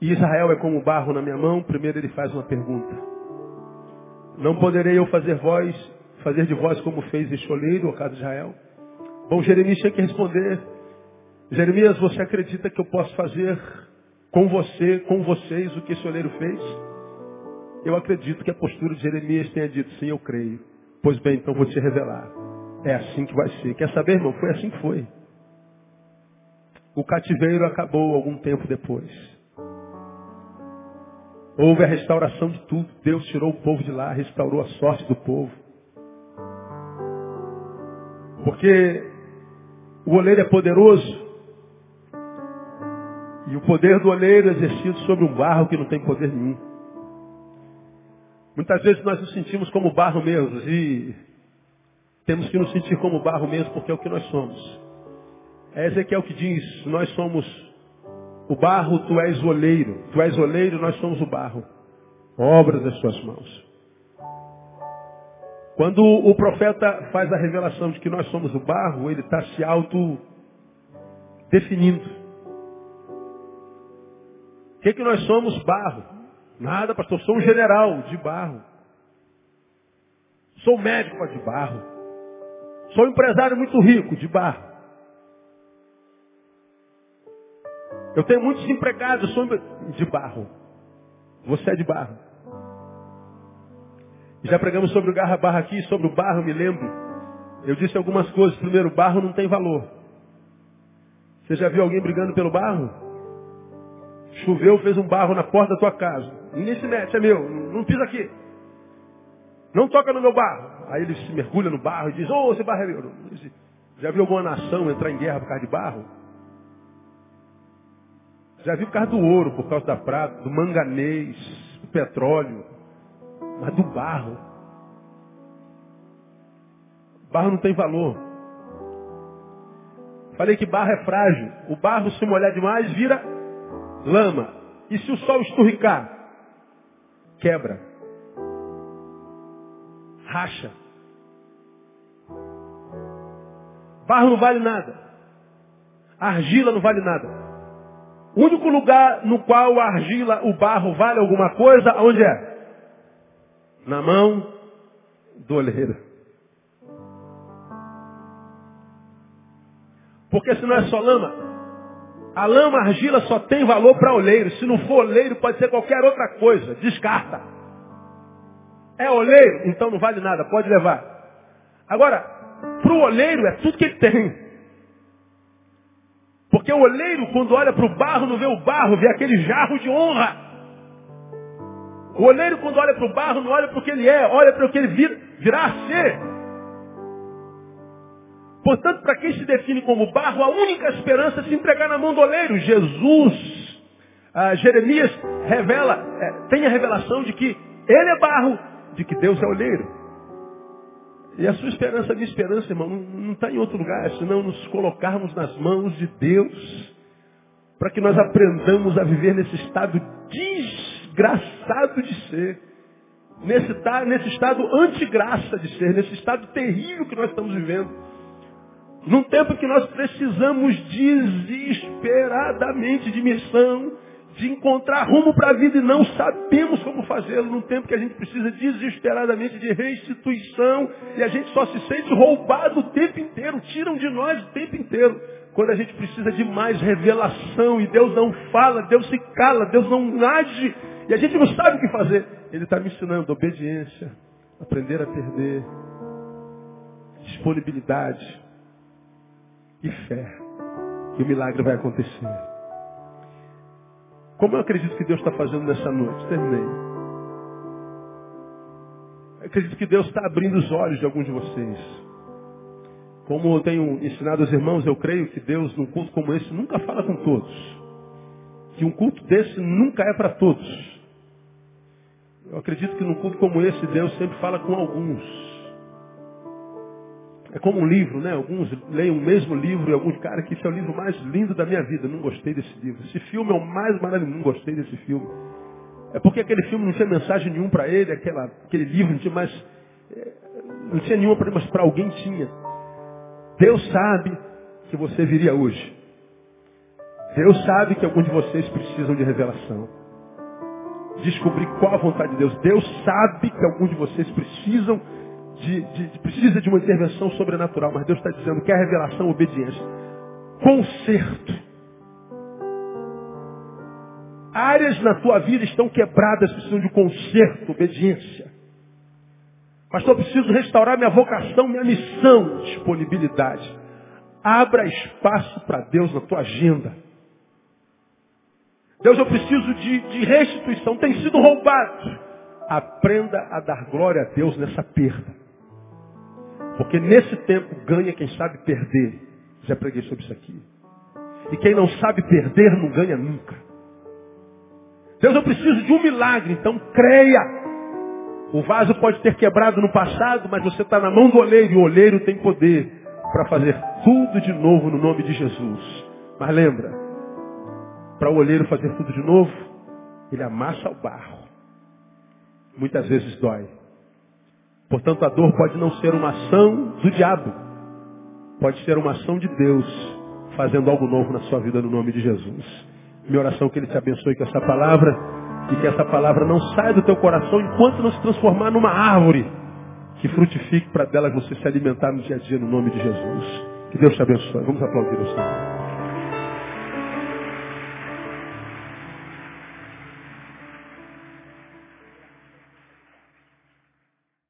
e Israel é como um barro na minha mão, primeiro ele faz uma pergunta. Não poderei eu fazer vós, fazer de vós como fez este oleiro, o caso de Israel? Bom, Jeremias tinha que responder. Jeremias, você acredita que eu posso fazer com você, com vocês, o que esse oleiro fez? Eu acredito que a postura de Jeremias tenha dito, sim, eu creio. Pois bem, então vou te revelar. É assim que vai ser. Quer saber, irmão? Foi assim que foi. O cativeiro acabou algum tempo depois. Houve a restauração de tudo. Deus tirou o povo de lá, restaurou a sorte do povo. Porque O oleiro é poderoso. E o poder do oleiro é exercido sobre um barro que não tem poder nenhum. Muitas vezes nós nos sentimos como barro mesmo e temos que nos sentir como barro mesmo porque é o que nós somos. É Ezequiel que diz, nós somos o barro, tu és o oleiro. Tu és oleiro, nós somos o barro. Obras das suas mãos. Quando o profeta faz a revelação de que nós somos o barro, ele está se auto-definindo. O que, que nós somos? Barro. Nada, pastor. Sou um general de barro. Sou médico de barro. Sou empresário muito rico de barro. Eu tenho muitos empregados, sou de barro. Você é de barro. Já pregamos sobre o garra barra aqui, sobre o barro, me lembro. Eu disse algumas coisas. Primeiro, barro não tem valor. Você já viu alguém brigando pelo barro? Choveu, fez um barro na porta da tua casa. Ninguém se mete, é meu, não pisa aqui. Não toca no meu barro. Aí ele se mergulha no barro e diz, ô, oh, esse barro é meu. Já viu alguma nação entrar em guerra por causa de barro? Já viu por causa do ouro, por causa da prata, do manganês, do petróleo mas do barro. Barro não tem valor. Falei que barro é frágil. O barro, se molhar demais, vira lama. E se o sol esturricar? Quebra. Racha. Barro não vale nada. Argila não vale nada. O único lugar no qual a argila, o barro vale alguma coisa, onde é? na mão do oleiro. Porque se não é só lama, a lama, a argila só tem valor para oleiro. Se não for oleiro, pode ser qualquer outra coisa. Descarta. É oleiro? Então não vale nada, pode levar. Agora, para o oleiro é tudo que ele tem. Porque o oleiro, quando olha para o barro, não vê o barro, vê aquele jarro de honra. O oleiro, quando olha para o barro, não olha para o que ele é, olha para o que ele vir, virá a ser. Portanto, para quem se define como barro, a única esperança é se entregar na mão do oleiro. Jesus, ah, Jeremias revela, é, tem a revelação de que ele é barro, de que Deus é oleiro. E a sua esperança, a minha esperança, irmão, não está em outro lugar, senão nos colocarmos nas mãos de Deus, para que nós aprendamos a viver nesse estado de desgraçado de ser. Nesse, nesse estado antigraça de ser, nesse estado terrível que nós estamos vivendo. Num tempo que nós precisamos desesperadamente de missão, de encontrar rumo para a vida e não sabemos como fazê-lo. Num tempo que a gente precisa desesperadamente de restituição e a gente só se sente roubado o tempo inteiro, tiram de nós o tempo inteiro. Quando a gente precisa de mais revelação e Deus não fala, Deus se cala, Deus não age, e a gente não sabe o que fazer. Ele está me ensinando obediência, aprender a perder, disponibilidade e fé. Que o milagre vai acontecer. Como eu acredito que Deus está fazendo nessa noite? Terminei. Eu acredito que Deus está abrindo os olhos de alguns de vocês. Como eu tenho ensinado aos irmãos, eu creio que Deus, num culto como esse, nunca fala com todos. Que um culto desse nunca é para todos. Eu acredito que num culto como esse, Deus sempre fala com alguns. É como um livro, né? Alguns leem o mesmo livro e alguns, cara, que esse é o livro mais lindo da minha vida. Não gostei desse livro. Esse filme é o mais maravilhoso. Não gostei desse filme. É porque aquele filme não tinha mensagem nenhuma para ele, aquela, aquele livro não tinha mais. É, não tinha nenhuma para ele, mas para alguém tinha. Deus sabe que você viria hoje. Deus sabe que alguns de vocês precisam de revelação descobrir qual a vontade de Deus. Deus sabe que alguns de vocês precisam de, de, precisa de uma intervenção sobrenatural, mas Deus está dizendo que é revelação, obediência. Conserto. Áreas na tua vida estão quebradas, precisam de conserto, obediência. Pastor, preciso restaurar minha vocação, minha missão, disponibilidade. Abra espaço para Deus na tua agenda. Deus, eu preciso de, de restituição. Tem sido roubado. Aprenda a dar glória a Deus nessa perda. Porque nesse tempo ganha quem sabe perder. Já preguei sobre isso aqui. E quem não sabe perder não ganha nunca. Deus, eu preciso de um milagre, então creia. O vaso pode ter quebrado no passado, mas você está na mão do oleiro e o oleiro tem poder para fazer tudo de novo no nome de Jesus. Mas lembra, para o oleiro fazer tudo de novo, ele amassa o barro. Muitas vezes dói. Portanto, a dor pode não ser uma ação do diabo. Pode ser uma ação de Deus fazendo algo novo na sua vida no nome de Jesus. Minha oração é que Ele te abençoe com essa palavra e que essa palavra não saia do teu coração enquanto não se transformar numa árvore que frutifique para dela você se alimentar no dia a dia no nome de Jesus. Que Deus te abençoe. Vamos aplaudir o Senhor.